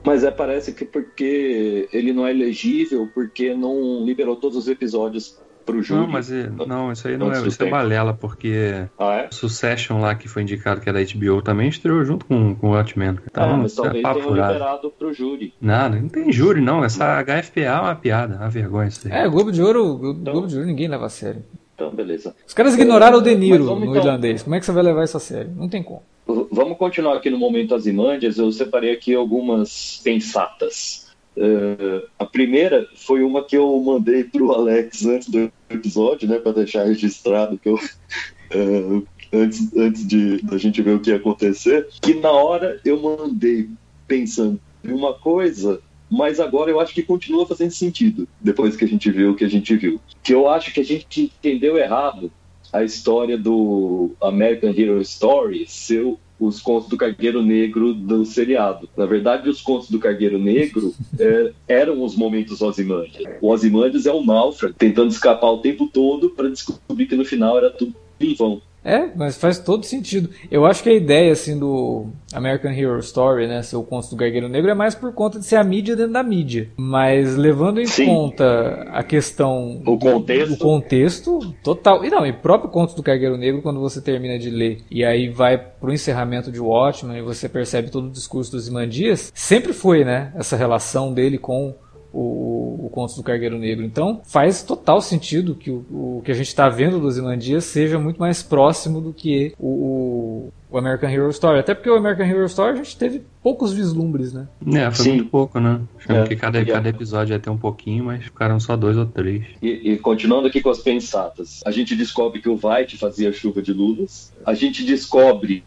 Mas é, parece que porque ele não é elegível, porque não liberou todos os episódios pro júri. Não, mas é, não, isso aí não é, isso é balela, porque ah, é? Succession lá, que foi indicado que é da HBO, também estreou junto com, com o Watchmen. Então, ah, mas talvez é tenham liberado pro júri. Nada, não tem júri não, essa não. HFPA é uma piada, uma vergonha isso aí. É, Globo de Ouro, Globo, então, Globo de Ouro ninguém leva a sério. Então, beleza. Os caras ignoraram o De Niro no então... irlandês, como é que você vai levar isso a sério? Não tem como. Vamos continuar aqui no momento Azimandias, eu separei aqui algumas pensatas. Uh, a primeira foi uma que eu mandei para o Alex antes do episódio, né, para deixar registrado que eu uh, antes, antes de a gente ver o que ia acontecer, que na hora eu mandei pensando em uma coisa, mas agora eu acho que continua fazendo sentido depois que a gente viu o que a gente viu. Que eu acho que a gente entendeu errado a história do American Hero Story ser os contos do Cargueiro Negro do seriado. Na verdade, os contos do Cargueiro Negro é, eram os momentos Ozymandias. O Ozymandias é um náufrago tentando escapar o tempo todo para descobrir que no final era tudo em vão. É, mas faz todo sentido. Eu acho que a ideia assim do American Hero Story, né, ser o conto do Gargueiro Negro é mais por conta de ser a mídia dentro da mídia. Mas levando em Sim. conta a questão o contexto, o contexto total. E não, e próprio conto do Gargueiro Negro quando você termina de ler e aí vai pro encerramento de Watchmen e você percebe todo o discurso dos Imandias, sempre foi, né, essa relação dele com o, o Conto do Cargueiro Negro. Então faz total sentido que o, o que a gente está vendo do Zilandias seja muito mais próximo do que o, o, American Hero Story. Até porque o American Hero Story a gente teve poucos vislumbres, né? É, foi Sim. muito pouco, né? É. que cada, cada episódio ia ter um pouquinho, mas ficaram só dois ou três. E, e, continuando aqui com as pensatas, a gente descobre que o White fazia chuva de lulas, a gente descobre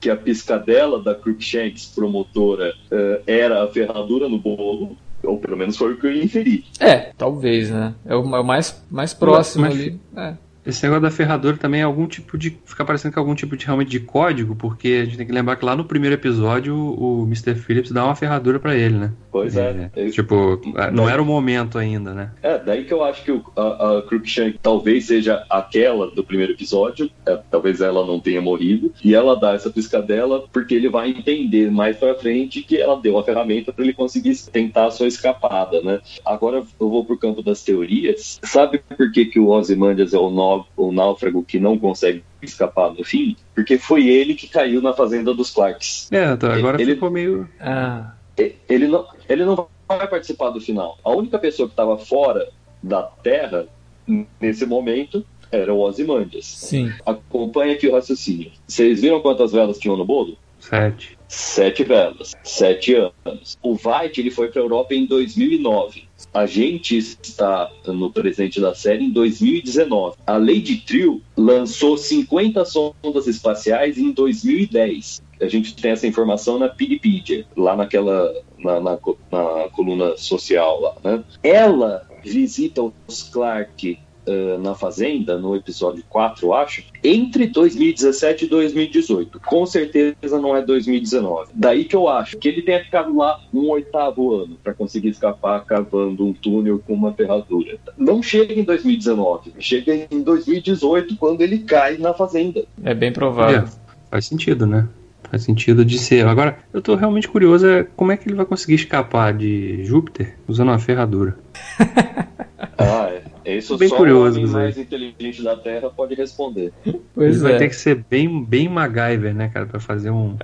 que a piscadela da Crookshanks, promotora, uh, era a ferradura no bolo, ou pelo menos foi o que eu inferi. É, talvez, né? É o, é mais, mais próximo mas, ali. É. Esse negócio da ferradura também é algum tipo de. Fica parecendo que é algum tipo de realmente de código, porque a gente tem que lembrar que lá no primeiro episódio o Mr. Phillips dá uma ferradura para ele, né? Pois é. é. Tipo, não era o momento ainda, né? É, daí que eu acho que o, a, a Crookshank talvez seja aquela do primeiro episódio, é, talvez ela não tenha morrido, e ela dá essa piscadela porque ele vai entender mais pra frente que ela deu uma ferramenta para ele conseguir tentar a sua escapada, né? Agora eu vou pro campo das teorias. Sabe por que, que o Ozymandias é o nome o náufrago que não consegue escapar no fim, porque foi ele que caiu na fazenda dos Clarks. É, então, agora ele, ficou meio. Ah. Ele, não, ele não vai participar do final. A única pessoa que estava fora da Terra nesse momento era o Ozymandias. Sim. Acompanha aqui o raciocínio. Vocês viram quantas velas tinham no bolo? Sete. Sete velas, sete anos. O White ele foi para a Europa em 2009. A gente está no presente da série em 2019. A Lady Trio lançou 50 sondas espaciais em 2010. A gente tem essa informação na Wikipedia, lá naquela na, na, na coluna social lá, né? Ela visita os Clark uh, na Fazenda, no episódio 4, acho, entre 2017 e 2018. Com certeza não é 2019. Daí que eu acho que ele tenha ficado lá um oitavo ano para conseguir escapar cavando um túnel com uma ferradura. Não chega em 2019, chega em 2018 quando ele cai na Fazenda. É bem provável. É, faz sentido, né? Faz sentido de ser. Agora, eu tô realmente curioso é como é que ele vai conseguir escapar de Júpiter usando uma ferradura. ah, é. Isso bem só curioso, o homem mais inteligente da Terra pode responder. Pois Ele é. vai ter que ser bem, bem MacGyver, né, cara, para fazer um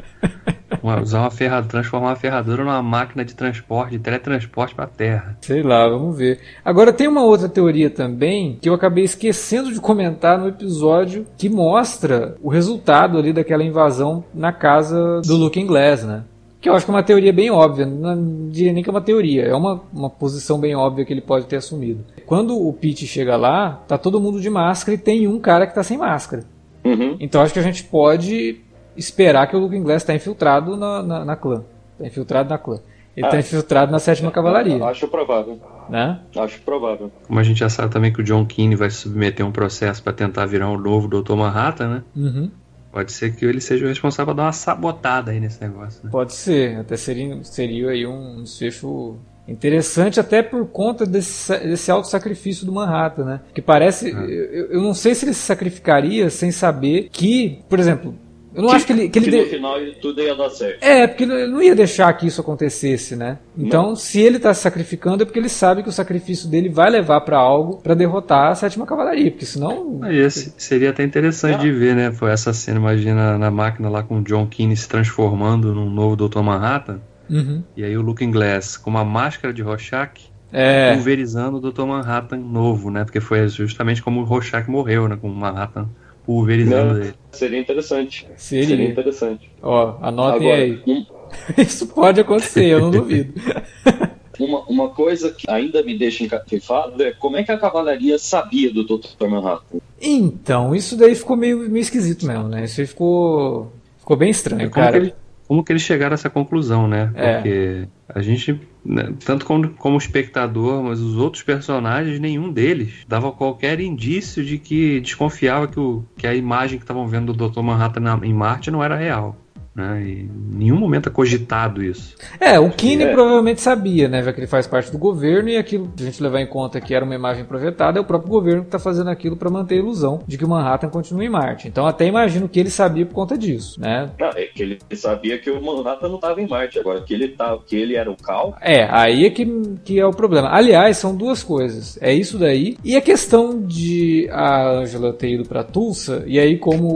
uma, usar uma ferradura, transformar uma ferradura numa máquina de transporte, de teletransporte para a Terra. Sei lá, vamos ver. Agora tem uma outra teoria também que eu acabei esquecendo de comentar no episódio que mostra o resultado ali daquela invasão na casa do Looking Glass, né? Que eu acho que é uma teoria bem óbvia, não diria nem que é uma teoria, é uma, uma posição bem óbvia que ele pode ter assumido. Quando o Pete chega lá, tá todo mundo de máscara e tem um cara que tá sem máscara. Uhum. Então acho que a gente pode esperar que o Looking Glass está infiltrado na, na, na clã. Está infiltrado na clã. Ele está Ah. infiltrado na sétima cavalaria, Acho provável. né? Acho provável. Como a gente já sabe também que o John Keane vai submeter um processo para tentar virar um novo Dr. Manhattan, né? Uhum. Pode ser que ele seja o responsável por dar uma sabotada aí nesse negócio, né? Pode ser, até seria, seria aí um desfecho interessante até por conta desse, desse sacrifício do Manhattan, né? Que parece, Ah. eu, eu não sei se ele se sacrificaria sem saber que, por exemplo, eu não acho que ele, que ele que de- no final tudo ia dar certo. É, porque ele não ia deixar que isso acontecesse, né? Então, se ele tá se sacrificando é porque ele sabe que o sacrifício dele vai levar pra algo pra derrotar a sétima cavalaria, porque senão Aí esse seria até interessante Ah. de ver, né? Foi essa cena, imagina na máquina lá com o John Keane se transformando num novo Dr. Manhattan. Uhum. E aí o Looking Glass com uma máscara de Rorschach É, pulverizando o Dr. Manhattan novo, né? Porque foi justamente como o Rorschach morreu, né? Com o Manhattan pulverizando ele. Seria interessante. Seria. Seria interessante. ó, anotem Agora, aí. um- Isso pode acontecer, eu não duvido. uma, uma coisa que ainda me deixa encafifado é como é que a cavalaria sabia do Dr. Manhattan? Então, isso daí ficou meio, meio esquisito mesmo, né? Isso aí ficou, ficou bem estranho, É como, que cara. ele- como que eles chegaram a essa conclusão, né? É. Porque a gente, né, tanto como, como espectador, mas os outros personagens, nenhum deles dava qualquer indício de que desconfiava que, o, que a imagem que estavam vendo do Dr. Manhattan na- em Marte não era real. Né? E em nenhum momento é cogitado isso. É, o Kine É. provavelmente sabia, né? Já que ele faz parte do governo e aquilo, se a gente levar em conta que era uma imagem projetada, é o próprio governo que está fazendo aquilo para manter a ilusão de que o Manhattan continua em Marte. Então até imagino que ele sabia por conta disso, né? Não, é que ele sabia que o Manhattan não estava em Marte, agora que ele, tá, que ele era o Cal. É, aí é que, que é o problema. Aliás, são duas coisas. É isso daí. E a questão de a Angela ter ido pra Tulsa, e aí, como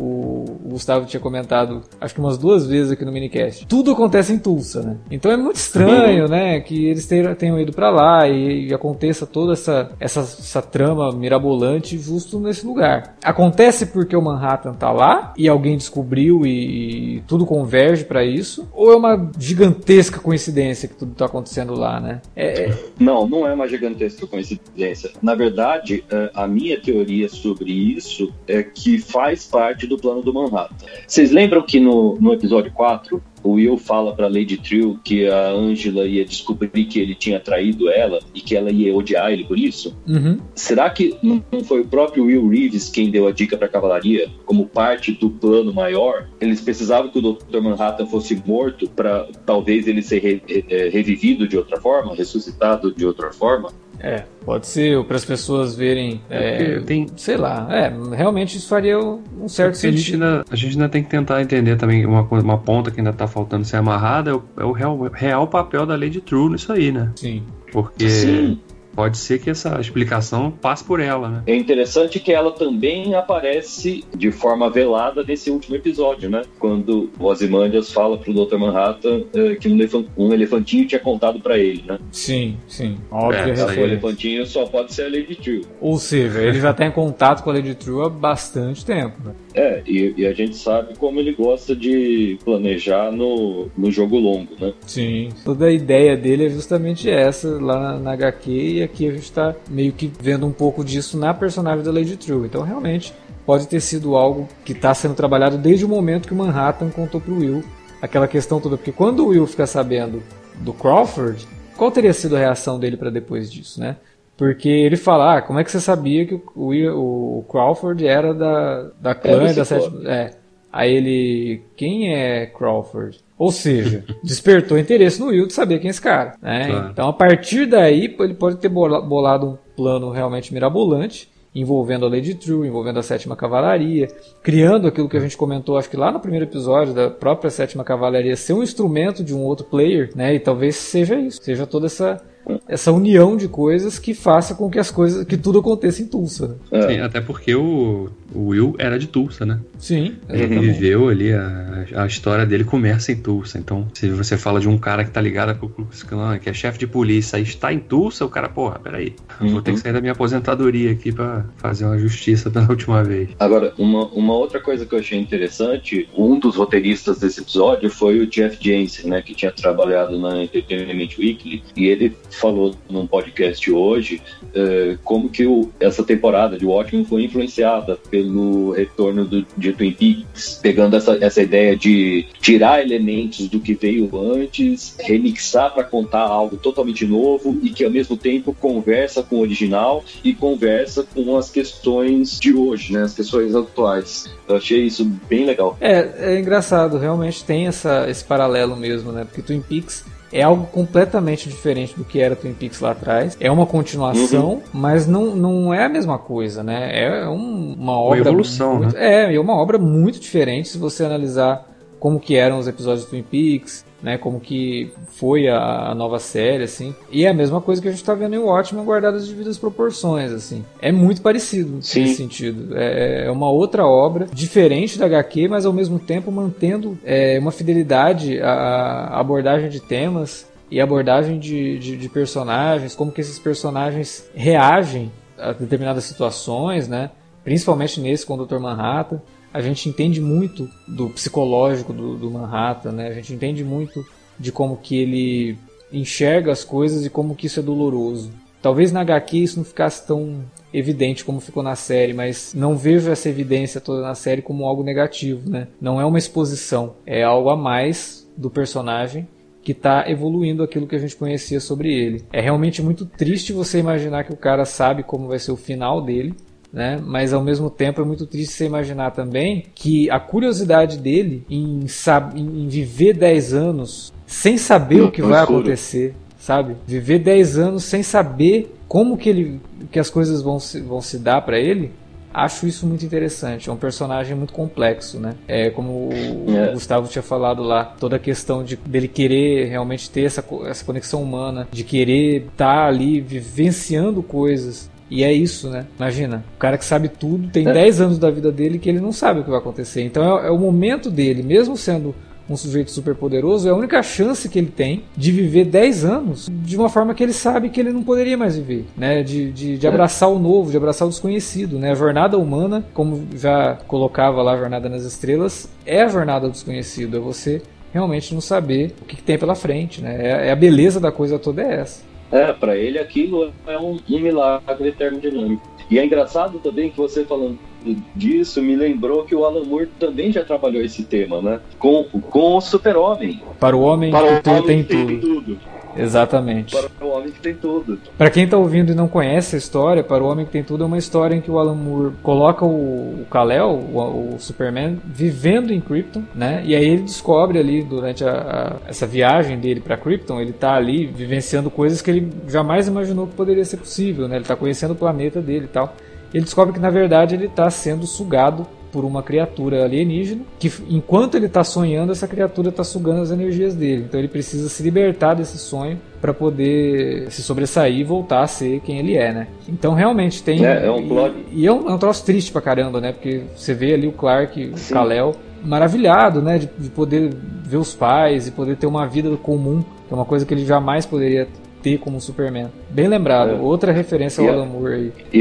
o, o Gustavo tinha comentado, acho que umas duas vezes aqui no minicast, tudo acontece em Tulsa, né? Então é muito estranho, né? Que eles tenham, tenham ido pra lá e, e aconteça toda essa, essa, essa trama mirabolante justo nesse lugar. Acontece porque o Manhattan tá lá e alguém descobriu e, e tudo converge pra isso? Ou é uma gigantesca coincidência que tudo tá acontecendo lá, né? É, é- Não, não é uma gigantesca coincidência. Na verdade, eh, a minha teoria sobre isso é que faz parte do plano do Manhattan. Vocês lembram que no, no episódio 4, o Will fala pra Lady Trill que a Angela ia descobrir que ele tinha traído ela e que ela ia odiar ele por isso? uhum. Será que não foi o próprio Will Reeves quem deu a dica para a cavalaria como parte do plano maior? Eles precisavam que o Dr. Manhattan fosse morto para talvez ele ser re- re- eh, revivido de outra forma, ressuscitado de outra forma? É, pode ser, ou para as pessoas verem. é, porque tem- Sei lá, é, realmente isso faria um certo Porque a, gente sentido. ainda, a gente ainda tem que tentar entender também uma, uma ponta que ainda está faltando ser amarrada, é o, é o real, real papel da Lady True nisso aí, né? Sim. Porque Sim. Pode ser que essa explicação passe por ela, né? É interessante que ela também aparece de forma velada nesse último episódio, né? Quando o Ozymandias fala pro Dr. Manhattan eh, que um, elefan- um elefantinho tinha contado para ele, né? Sim, sim. Óbvia É, o elefantinho só pode ser a Lady Trill. Ou seja, ele já em contato com a Lady True há bastante tempo. né? É, e, e a gente sabe como ele gosta de planejar no, no jogo longo, né? Sim. Toda a ideia dele é justamente essa lá na, na HQ e aqui a gente está meio que vendo um pouco disso na personagem da Lady True. Então realmente pode ter sido algo que está sendo trabalhado desde o momento que o Manhattan contou pro Will aquela questão toda. Porque quando o Will fica sabendo do Crawford, qual teria sido a reação dele para depois disso, né? Porque ele fala, ah, como é que você sabia que o, Will- o Crawford era da, da clã e da sétima... É. Aí ele, quem é Crawford? Ou seja, despertou interesse no Will de saber quem é esse cara. né? Claro. Então a partir daí ele pode ter bola- bolado um plano realmente mirabolante, envolvendo a Lady True, envolvendo a Sétima Cavalaria, criando aquilo que a gente comentou, acho que lá no primeiro episódio, da própria Sétima Cavalaria ser um instrumento de um outro player, né? E talvez seja isso, seja toda essa essa união de coisas que faça com que as coisas, que tudo aconteça em Tulsa. né? É. Sim, até porque o, o Will era de Tulsa, né? Sim, Ele exatamente. viveu ali a, a história dele começa em Tulsa. Então, se você fala de um cara que tá ligado com o Ku Klux Klan, que é chefe de polícia, e está em Tulsa, o cara, porra, peraí, uhum. vou ter que uhum. sair da minha aposentadoria aqui para fazer uma justiça pela última vez. Agora, uma, uma outra coisa que eu achei interessante, um dos roteiristas desse episódio foi o Jeff Jensen, né, que tinha trabalhado na Entertainment Weekly, e ele falou num podcast hoje uh, como que o, essa temporada de Watchmen foi influenciada pelo retorno do, de Twin Peaks, pegando essa, essa ideia de tirar elementos do que veio antes, remixar para contar algo totalmente novo e que ao mesmo tempo conversa com o original e conversa com as questões de hoje, né, as questões atuais. Eu achei isso bem legal. É, é engraçado, realmente tem essa, esse paralelo mesmo, né? Porque Twin Peaks é algo completamente diferente do que era Twin Peaks lá atrás. É uma continuação, uhum. mas não, não é a mesma coisa, né? É um, uma obra. Uma evolução, muito, né? É, é uma obra muito diferente se você analisar como que eram os episódios de Twin Peaks, né? Como que foi a, a, nova série, assim. E é a mesma coisa que a gente tá vendo em Watchmen guardadas de devidas proporções, assim. É muito parecido Sim. nesse sentido. É, é, uma outra obra, diferente da HQ, mas ao mesmo tempo mantendo é, uma fidelidade à, à abordagem de temas e abordagem de, de, de personagens, como que esses personagens reagem a determinadas situações, né? Principalmente nesse com o Dr. Manhattan a gente entende muito do psicológico do, do, Manhattan, né? A gente entende muito de como que ele enxerga as coisas e como que isso é doloroso. Talvez na HQ isso não ficasse tão evidente como ficou na série, mas não vejo essa evidência toda na série como algo negativo, né? Não é uma exposição, é algo a mais do personagem que está evoluindo aquilo que a gente conhecia sobre ele. É realmente muito triste você imaginar que o cara sabe como vai ser o final dele, né? Mas ao mesmo tempo é muito triste você imaginar também que a curiosidade dele em, em viver 10 anos sem saber o que vai acontecer, sabe? Viver 10 anos sem saber como que ele que as coisas vão se, vão se dar para ele. Acho isso muito interessante. É um personagem muito complexo, né? É como o, é. Gustavo tinha falado lá, toda a questão de dele querer realmente ter essa, essa conexão humana, de querer estar tá ali vivenciando coisas e é isso, né? Imagina, o cara que sabe tudo, tem é. 10 anos da vida dele que ele não sabe o que vai acontecer. Então é, é o momento dele, mesmo sendo um sujeito super poderoso, é a única chance que ele tem de viver 10 anos de uma forma que ele sabe que ele não poderia mais viver, né? De, de, de abraçar o novo, de abraçar o desconhecido, né? A jornada humana, como já colocava lá a Jornada nas Estrelas, é a jornada do desconhecido, é você realmente não saber o que, que tem pela frente, né? É, é a beleza da coisa toda é essa. É, para ele aquilo é um, um milagre termodinâmico. E é engraçado também que você falando disso me lembrou que o Alan Moore também já trabalhou esse tema, né? Com, com o Super-Homem. Para o homem Para o homem tem, tem tudo. tudo. Exatamente. Para o Homem que Tem Tudo. Para quem está ouvindo e não conhece a história, Para o Homem que Tem Tudo é uma história em que o Alan Moore coloca o, Kal-El, o, o, Superman, vivendo em Krypton, né? E aí ele descobre ali durante a, a, essa viagem dele para Krypton, ele está ali vivenciando coisas que ele jamais imaginou que poderia ser possível, né? Ele está conhecendo o planeta dele e tal. Ele descobre que na verdade ele está sendo sugado por uma criatura alienígena que enquanto ele está sonhando essa criatura está sugando as energias dele. Então ele precisa se libertar desse sonho para poder se sobressair e voltar a ser quem ele é né? Então realmente tem é, é um plot. e, e é, um, é um troço triste pra caramba né? Porque você vê ali o Clark o Kal-El maravilhado né? De, de poder ver os pais e poder ter uma vida comum que é uma coisa que ele jamais poderia ter como Superman. Bem lembrado, é. outra referência ao Alan Moore aí. E,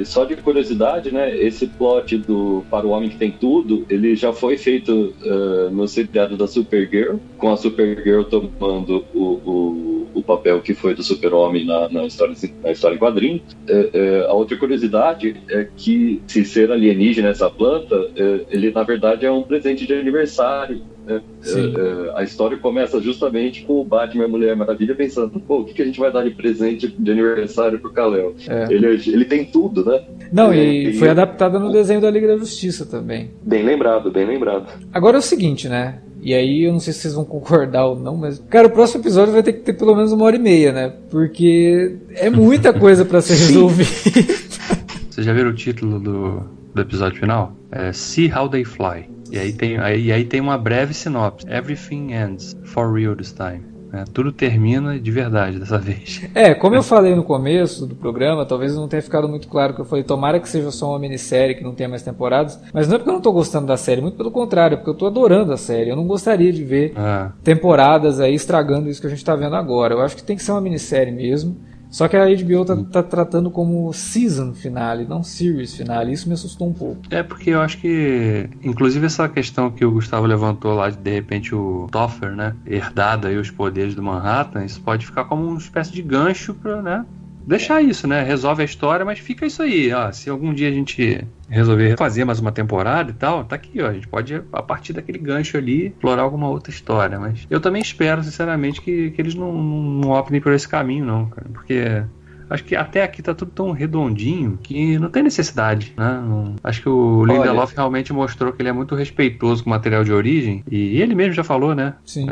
e, só de curiosidade, né, esse plot do Para o Homem que Tem Tudo, ele já foi feito uh, no seriado da Supergirl, com a Supergirl tomando o, o papel que foi do Super-Homem na, na, história, na história em quadrinho. É, é, a outra curiosidade é que se ser alienígena essa planta, é, ele na verdade é um presente de aniversário né? É, é, a história começa justamente com o Batman e a Mulher Maravilha pensando, pô, o que, que a gente vai dar de presente de aniversário pro Kal-El? É. Ele, ele tem tudo, né? Não, e, e foi adaptada no desenho da Liga da Justiça também. Bem lembrado, bem lembrado. Agora é o seguinte, né? E aí eu não sei se vocês vão concordar ou não, mas. Cara, o próximo episódio vai ter que ter pelo menos uma hora e meia, né? Porque é muita coisa para ser resolvida. Vocês já viram o título do, do episódio final? É See How They Fly. E aí tem, aí, aí tem uma breve sinopse. Everything ends for real this time. Né? Tudo termina de verdade dessa vez. É, como eu falei no começo do programa, talvez não tenha ficado muito claro que eu falei, tomara que seja só uma minissérie que não tenha mais temporadas, mas não é porque eu não tô gostando da série, muito pelo contrário, é porque eu tô adorando a série. Eu não gostaria de ver Ah, temporadas aí estragando isso que a gente tá vendo agora. Eu acho que tem que ser uma minissérie mesmo. Só que a HBO tá, tá tratando como season finale, não series finale. Isso me assustou um pouco. É porque eu acho que, inclusive essa questão que o Gustavo levantou lá de de repente o Toffer, né, herdado aí os poderes do Manhattan, isso pode ficar como uma espécie de gancho para, né, deixar isso, né, resolve a história, mas fica isso aí, ó, se algum dia a gente resolver fazer mais uma temporada e tal, tá aqui, ó, a gente pode a partir daquele gancho ali explorar alguma outra história, mas eu também espero sinceramente que, que eles não, não, não optem por esse caminho não, cara, porque Acho que até aqui tá tudo tão redondinho que não tem necessidade, né? Não- Acho que o Lindelof realmente mostrou que ele é muito respeitoso com o material de origem e ele mesmo já falou, né? Sim.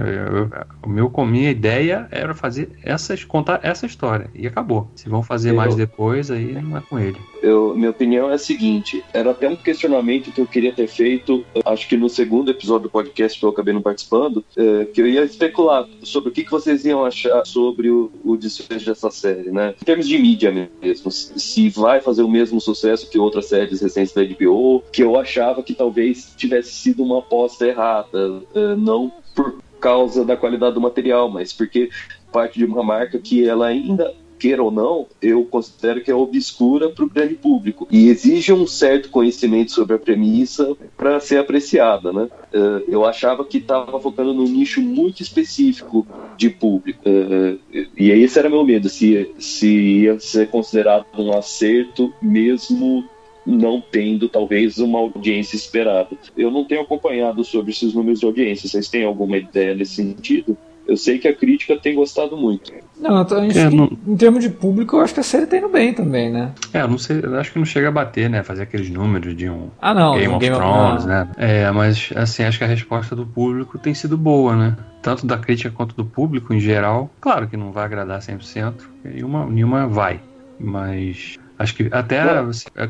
O meu, com minha ideia era fazer essas, contar essa história e acabou. Se vão fazer Eu- mais depois, aí não é com ele. Eu, minha opinião é a seguinte: era até um questionamento que eu queria ter feito, acho que no segundo episódio do podcast que eu acabei não participando, é, que eu ia especular sobre o que, que vocês iam achar sobre o, o desfecho dessa série, né? Em termos de mídia mesmo, se vai fazer o mesmo sucesso que outras séries recentes da HBO, que eu achava que talvez tivesse sido uma aposta errada, é, não por causa da qualidade do material, mas porque parte de uma marca que ela ainda queira ou não, eu considero que é obscura para o grande público e exige um certo conhecimento sobre a premissa para ser apreciada, né? Eh, eu achava que estava focando num nicho muito específico de público Eh, e esse era meu medo, se, se ia ser considerado um acerto mesmo não tendo talvez uma audiência esperada. Eu não tenho acompanhado sobre esses números de audiência. Vocês têm alguma ideia nesse sentido? Eu sei que a crítica tem gostado muito. Não, em, É, não- em termos de público, eu acho que a série tá indo bem também, né? É, eu não sei, eu acho que não chega a bater, né? Fazer aqueles números de um Ah, não. Game no of Thrones, né? É, mas assim, acho que a resposta do público tem sido boa, né? Tanto da crítica quanto do público em geral. Claro que não vai agradar 100%, nenhuma, nenhuma vai. Mas acho que até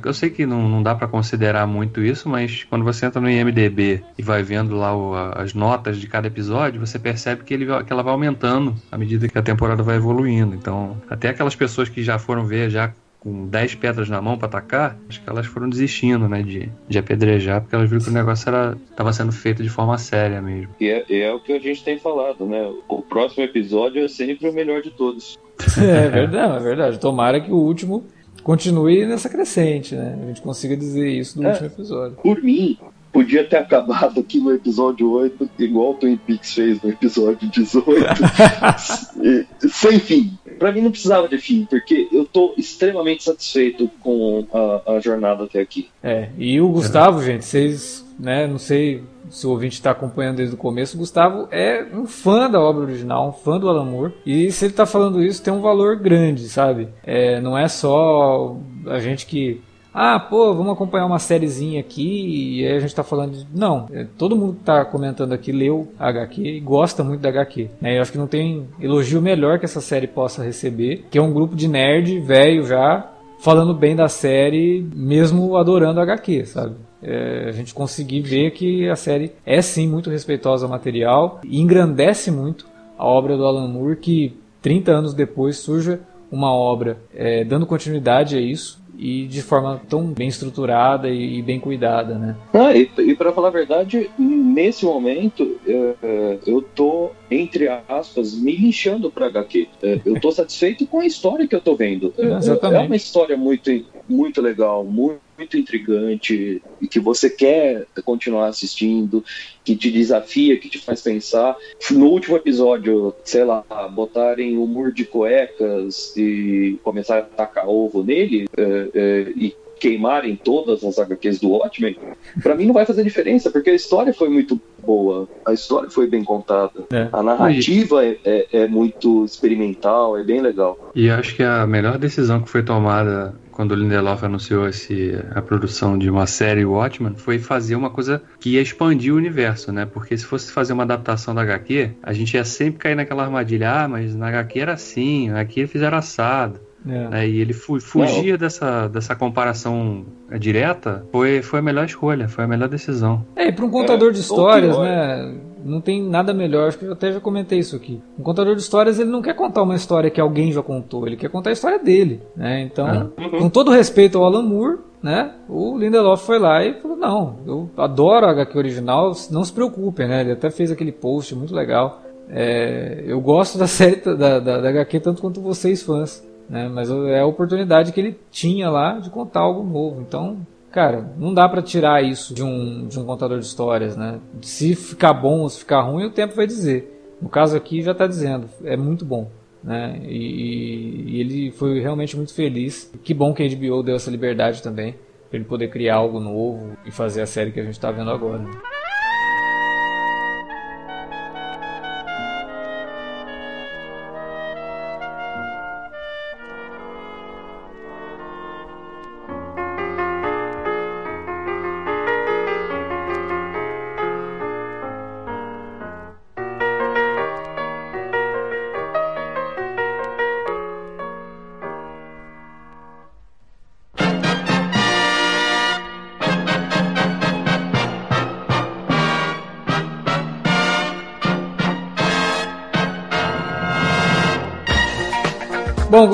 eu sei que não, não dá pra considerar muito isso, mas quando você entra no IMDb e vai vendo lá o- as notas de cada episódio, você percebe que, ele, que ela vai aumentando à medida que a temporada vai evoluindo. Então, até aquelas pessoas que já foram ver já com 10 pedras na mão pra atacar, acho que elas foram desistindo, né, de, de apedrejar, porque elas viram que o negócio era, tava sendo feito de forma séria mesmo. E é, e é o que a gente tem falado, né? O próximo episódio é sempre o melhor de todos. É verdade, é verdade. Tomara que o último continue nessa crescente, né? A gente consiga dizer isso do É. último episódio. Por mim, podia ter acabado aqui no episódio 8, igual o Twin Peaks fez no episódio 18. E- sem fim. Pra mim não precisava de fim, porque eu tô extremamente satisfeito com a, a jornada até aqui. É, e o Gustavo, gente, vocês, né, não sei se o ouvinte está acompanhando desde o começo, o Gustavo é um fã da obra original, um fã do Alan Moore, e se ele tá falando isso tem um valor grande, sabe? É, não é só a gente que ah, pô, vamos acompanhar uma sériezinha aqui e aí a gente tá falando de... Não, é, todo mundo que tá comentando aqui leu a HQ e gosta muito da HQ. Né? Eu acho que não tem elogio melhor que essa série possa receber, que é um grupo de nerd velho já, falando bem da série, mesmo adorando a HQ, sabe? É, a gente conseguir ver que a série é sim muito respeitosa ao material e engrandece muito a obra do Alan Moore, que 30 anos depois surja uma obra é, dando continuidade a isso e de forma tão bem estruturada e, bem cuidada, né? Ah, e, e para falar a verdade, nesse momento é, é, eu tô, entre aspas, me lixando pra HQ. É, eu tô satisfeito com a história que eu tô vendo. É, Exatamente. é uma história muito, muito legal, muito, muito intrigante, e que você quer continuar assistindo, que te desafia, que te faz pensar. No último episódio, sei lá, botarem o muro de cuecas e começar a tacar ovo nele é, é, e queimarem todas as HQs do Watchmen, pra mim não vai fazer diferença, porque a história foi muito boa, a história foi bem contada, É. a narrativa é, é- é muito experimental, é bem legal. E acho que a melhor decisão que foi tomada quando o Lindelof anunciou esse, a produção de uma série Watchmen foi fazer uma coisa que ia expandir o universo, né? Porque se fosse fazer uma adaptação da HQ, a gente ia sempre cair naquela armadilha, ah, mas na HQ era assim, aqui eles fizeram assado. É. né? E ele fu- fugir dessa, dessa comparação direta foi, foi a melhor escolha, foi a melhor decisão. É, e para um contador de ou histórias, né? Não tem nada melhor, acho que eu até já comentei isso aqui. Um contador de histórias, ele não quer contar uma história que alguém já contou, ele quer contar a história dele, né? Então, uhum. com todo respeito ao Alan Moore, né? O Lindelof foi lá e falou: "Não, eu adoro a HQ original, não se preocupem, né? Ele até fez aquele post muito legal. É, eu gosto da série da, da, da HQ tanto quanto vocês fãs, né? Mas é a oportunidade que ele tinha lá de contar algo novo. Então, cara, não dá para tirar isso de um, de um contador de histórias, né? Se ficar bom ou se ficar ruim, o tempo vai dizer. No caso aqui já está dizendo, é muito bom. Né? E, e, ele foi realmente muito feliz. Que bom que a HBO deu essa liberdade também, para ele poder criar algo novo e fazer a série que a gente está vendo agora.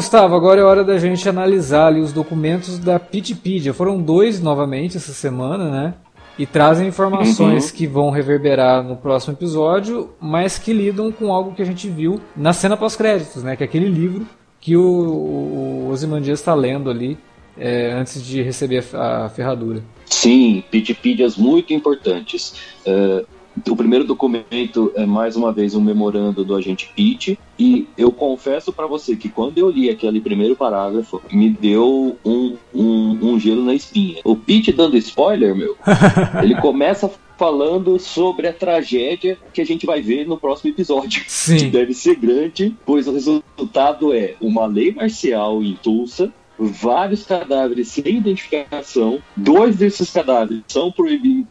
Gustavo, agora é hora da gente analisar ali os documentos da Pitpedia. Foram dois novamente essa semana, né? E trazem informações uhum. que vão reverberar no próximo episódio, mas que lidam com algo que a gente viu na cena pós-créditos, né? Que é aquele livro que o, o Ozymandias está lendo ali é, antes de receber a, ferradura. Sim, Pitpedias muito importantes. Uh, o primeiro documento é mais uma vez um memorando do agente Pitt e eu confesso para você que quando eu li aquele primeiro parágrafo me deu um, um, um gelo na espinha. O Pitt dando spoiler, meu, ele começa falando sobre a tragédia que a gente vai ver no próximo episódio. Sim. Que deve ser grande, pois o resultado é uma lei marcial em Tulsa vários cadáveres sem identificação. Dois desses cadáveres são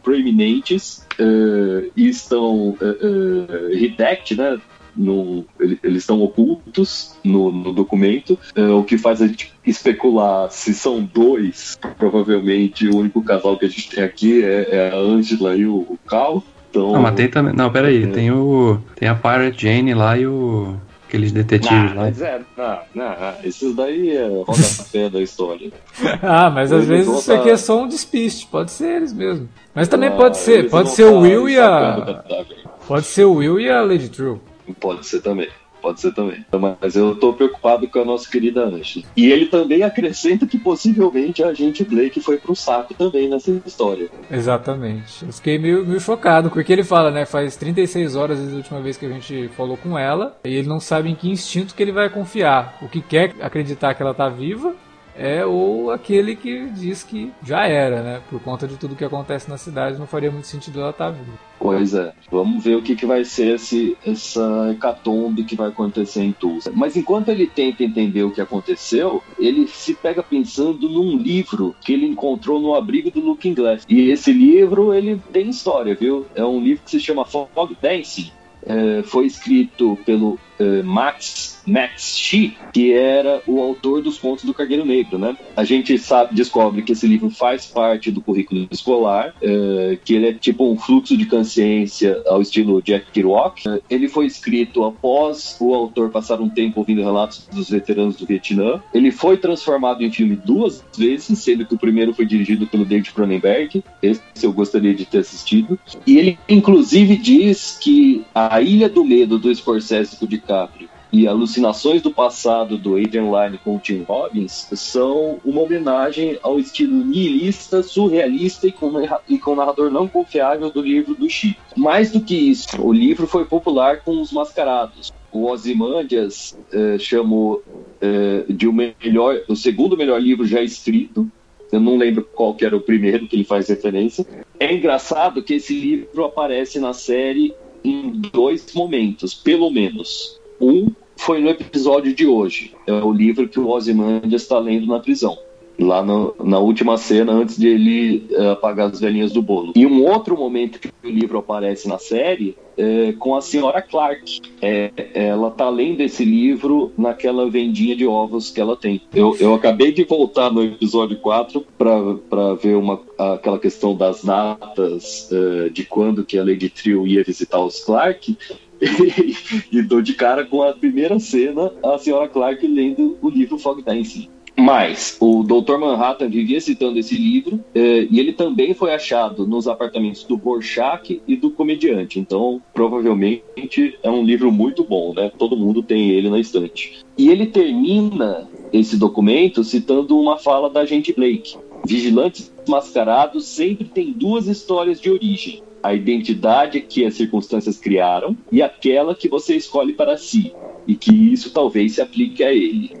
proeminentes uh, e estão uh, uh, redacted, né? No, eles estão ocultos no, no documento, o que faz a gente especular se são dois. Provavelmente o único casal que a gente tem aqui é, é a Angela e o, o Cal. Então, não, mas tem também. Não, peraí, é. tem o. Tem a Pirate Jane lá e o. Aqueles detetives não, lá. Mas é, não, não, esses daí é rodapé da história. ah, mas às vezes isso aqui é só um despiste, pode ser eles mesmo. Mas também ah, pode ser, pode ser o Will e a. Pode ser o Will e a Lady True. Pode ser também. Pode ser também. Mas eu tô preocupado com a nossa querida Ashley. E ele também acrescenta que possivelmente a gente Blake foi pro saco também nessa história. Exatamente. Eu fiquei meio, meio chocado, porque ele fala, né? Faz 36 horas desde a última vez que a gente falou com ela, e ele não sabe em que instinto que ele vai confiar. O que quer acreditar que ela tá viva é ou aquele que diz que já era, né? Por conta de tudo que acontece na cidade, não faria muito sentido ela estar tá viva. Pois é. Vamos ver o que, que vai ser esse, essa hecatombe que vai acontecer em Tulsa. Mas enquanto ele tenta entender o que aconteceu, ele se pega pensando num livro que ele encontrou no abrigo do Looking Glass. E esse livro, ele tem história, viu? É um livro que se chama Fog Dancing. É, foi escrito pelo uh, Max Max que era o autor dos contos do Cargueiro Negro, né? A gente sabe, descobre que esse livro faz parte do currículo escolar, uh, que ele é tipo um fluxo de consciência ao estilo Jack Kerouac. Uh, ele foi escrito após o autor passar um tempo ouvindo relatos dos veteranos do Vietnã. Ele foi transformado em filme duas vezes, sendo que o primeiro foi dirigido pelo David Cronenberg. Esse eu gostaria de ter assistido. E ele, inclusive, diz que a Ilha do Medo do Scorsese o DiCaprio e Alucinações do Passado do Adrian Lyne com Tim Robbins são uma homenagem ao estilo nihilista, surrealista e com, e com narrador não confiável do livro do Chico. Mais do que isso, o livro foi popular com os mascarados. O Ozymandias eh, chamou eh, de o melhor, o segundo melhor livro já escrito. Eu não lembro qual que era o primeiro que ele faz referência. É engraçado que esse livro aparece na série em dois momentos, pelo menos. Um foi no episódio de hoje. É o livro que o Ozymandias está lendo na prisão. lá no, na última cena antes de ele uh, apagar as velhinhas do bolo. E um outro momento que o livro aparece na série é com a senhora Clark. É, ela tá lendo esse livro naquela vendinha de ovos que ela tem. Eu, eu acabei de voltar no episódio 4 para ver uma, aquela questão das datas uh, de quando que a Lady Trio ia visitar os Clark. e dou de cara com a primeira cena, a senhora Clark lendo o livro Fog Dancing. Mas o Dr. Manhattan vivia citando esse livro eh, e ele também foi achado nos apartamentos do Borchak e do comediante. Então, provavelmente é um livro muito bom, né? Todo mundo tem ele na estante. E ele termina esse documento citando uma fala da agente Blake. Vigilantes mascarados sempre têm duas histórias de origem a identidade que as circunstâncias criaram e aquela que você escolhe para si, e que isso talvez se aplique a ele.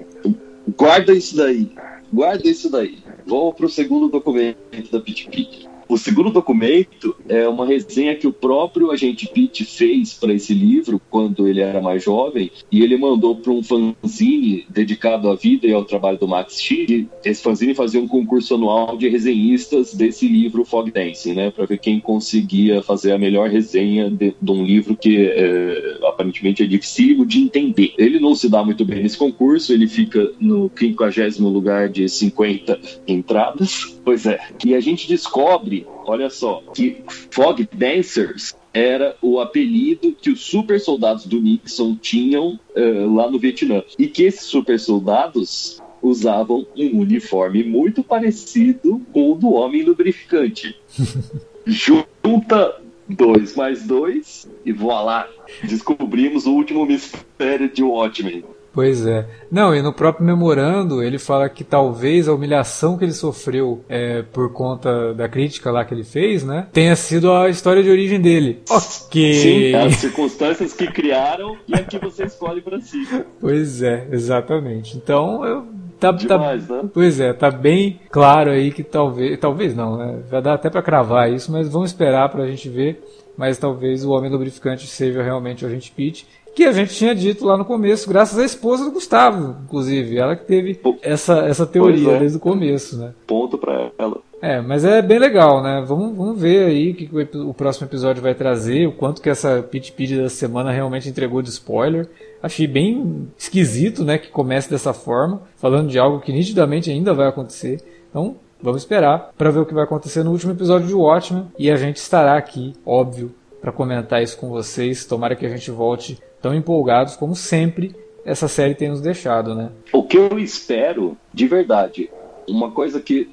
Guarda isso daí, guarda isso daí. Vamos para o segundo documento da Pit Pit. O segundo documento é uma resenha que o próprio agente Pitt fez para esse livro quando ele era mais jovem e ele mandou para um fanzine dedicado à vida e ao trabalho do Max Schick. Esse fanzine fazia um concurso anual de resenhistas desse livro Fog Dancing, né, para ver quem conseguia fazer a melhor resenha de, de um livro que é, aparentemente é difícil de entender. Ele não se dá muito bem nesse concurso, ele fica no 50 lugar de 50 entradas. Pois é. E a gente descobre, olha só, que Fog Dancers era o apelido que os super soldados do Nixon tinham uh, lá no Vietnã. E que esses super soldados usavam um uniforme muito parecido com o do homem lubrificante. Junta dois mais dois e voilá, descobrimos o último mistério de Watchmen. Pois é. Não, e no próprio memorando ele fala que talvez a humilhação que ele sofreu é, por conta da crítica lá que ele fez, né, tenha sido a história de origem dele. Ok. Sim, as circunstâncias que criaram e a que você escolhe para si. Pois é, exatamente. Então eu Tá, tá Demais, tá, né? Pois é, tá bem claro aí que talvez, talvez não, né? Vai dar até para cravar isso, mas vamos esperar para a gente ver. Mas talvez o homem lubrificante seja realmente o agente Pitt que a gente tinha dito lá no começo, graças à esposa do Gustavo, inclusive. Ela que teve essa, essa teoria é. desde o começo, né? Ponto para ela. É, mas é bem legal, né? Vamos, vamos ver aí o que o próximo episódio vai trazer, o quanto que essa Pit Pit da semana realmente entregou de spoiler. Achei bem esquisito, né, que comece dessa forma, falando de algo que nitidamente ainda vai acontecer. Então, vamos esperar para ver o que vai acontecer no último episódio de Watchmen e a gente estará aqui, óbvio, para comentar isso com vocês. Tomara que a gente volte tão empolgados como sempre essa série tem nos deixado, né? O que eu espero, de verdade, uma coisa que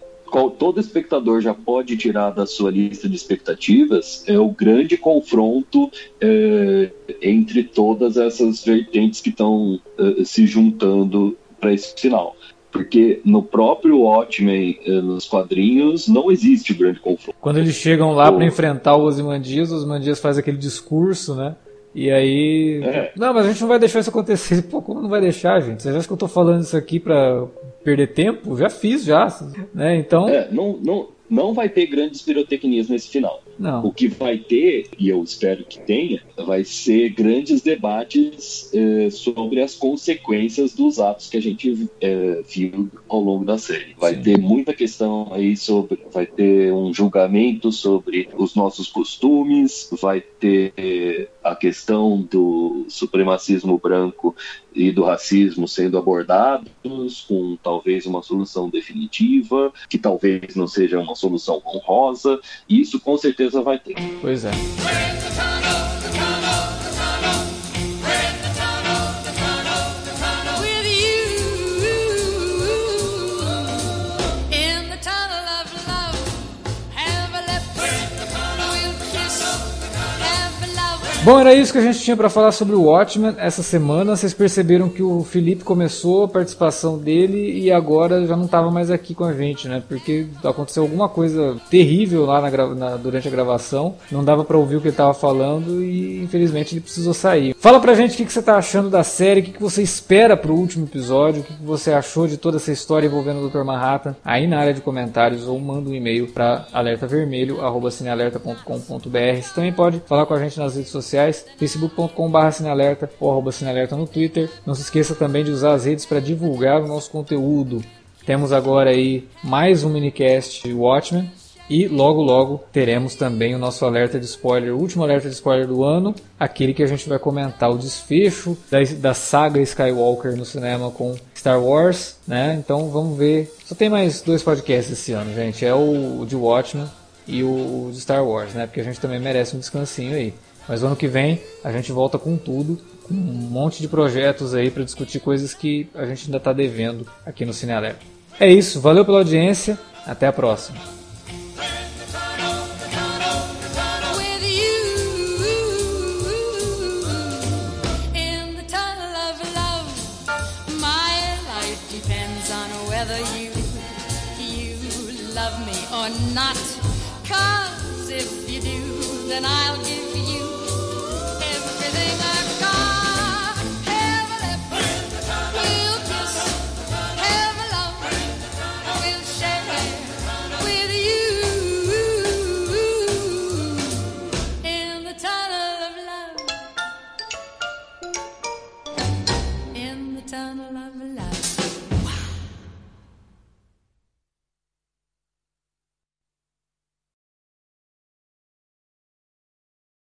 todo espectador já pode tirar da sua lista de expectativas é o grande confronto é, entre todas essas vertentes que estão é, se juntando para esse final. Porque no próprio Watchmen, é, nos quadrinhos, não existe grande confronto. Quando eles chegam lá para enfrentar o Ozymandias, o Ozymandias faz aquele discurso, né? E aí. É. Não, mas a gente não vai deixar isso acontecer. Pô, como não vai deixar, gente? Você acha que eu tô falando isso aqui pra perder tempo? Já fiz, já. Né? Então. É, não, não, não vai ter grandes pirotecnias nesse final. Não. O que vai ter, e eu espero que tenha, vai ser grandes debates eh, sobre as consequências dos atos que a gente eh, viu ao longo da série. Vai Sim. ter muita questão aí sobre, vai ter um julgamento sobre os nossos costumes, vai ter a questão do supremacismo branco e do racismo sendo abordados com talvez uma solução definitiva, que talvez não seja uma solução honrosa, e isso com certeza vai ter. Pois é. Bom, era isso que a gente tinha para falar sobre o Watchmen essa semana. Vocês perceberam que o Felipe começou a participação dele e agora já não estava mais aqui com a gente, né? Porque aconteceu alguma coisa terrível lá na, na, durante a gravação. Não dava para ouvir o que ele estava falando e infelizmente ele precisou sair. Fala pra gente o que, que você tá achando da série, o que, que você espera pro último episódio, o que, que você achou de toda essa história envolvendo o Dr. Manhattan aí na área de comentários ou manda um e-mail para alertavermelho@cinealerta.com.br. Você também pode falar com a gente nas redes sociais sociais, facebook.com.br cinealerta ou arroba cinealerta no Twitter. Não se esqueça também de usar as redes para divulgar o nosso conteúdo. Temos agora aí mais um minicast Watchmen. E logo logo teremos também o nosso alerta de spoiler, o último alerta de spoiler do ano, aquele que a gente vai comentar o desfecho da, da saga Skywalker no cinema com Star Wars, né? Então vamos ver. Só tem mais dois podcasts esse ano, gente. É o, de Watchmen e o, o de Star Wars, né? Porque a gente também merece um descansinho aí. Mas ano que vem a gente volta com tudo, com um monte de projetos aí para discutir coisas que a gente ainda está devendo aqui no Cine Alerta. É isso, valeu pela audiência, até a próxima. not. Cause if you do, then I'll give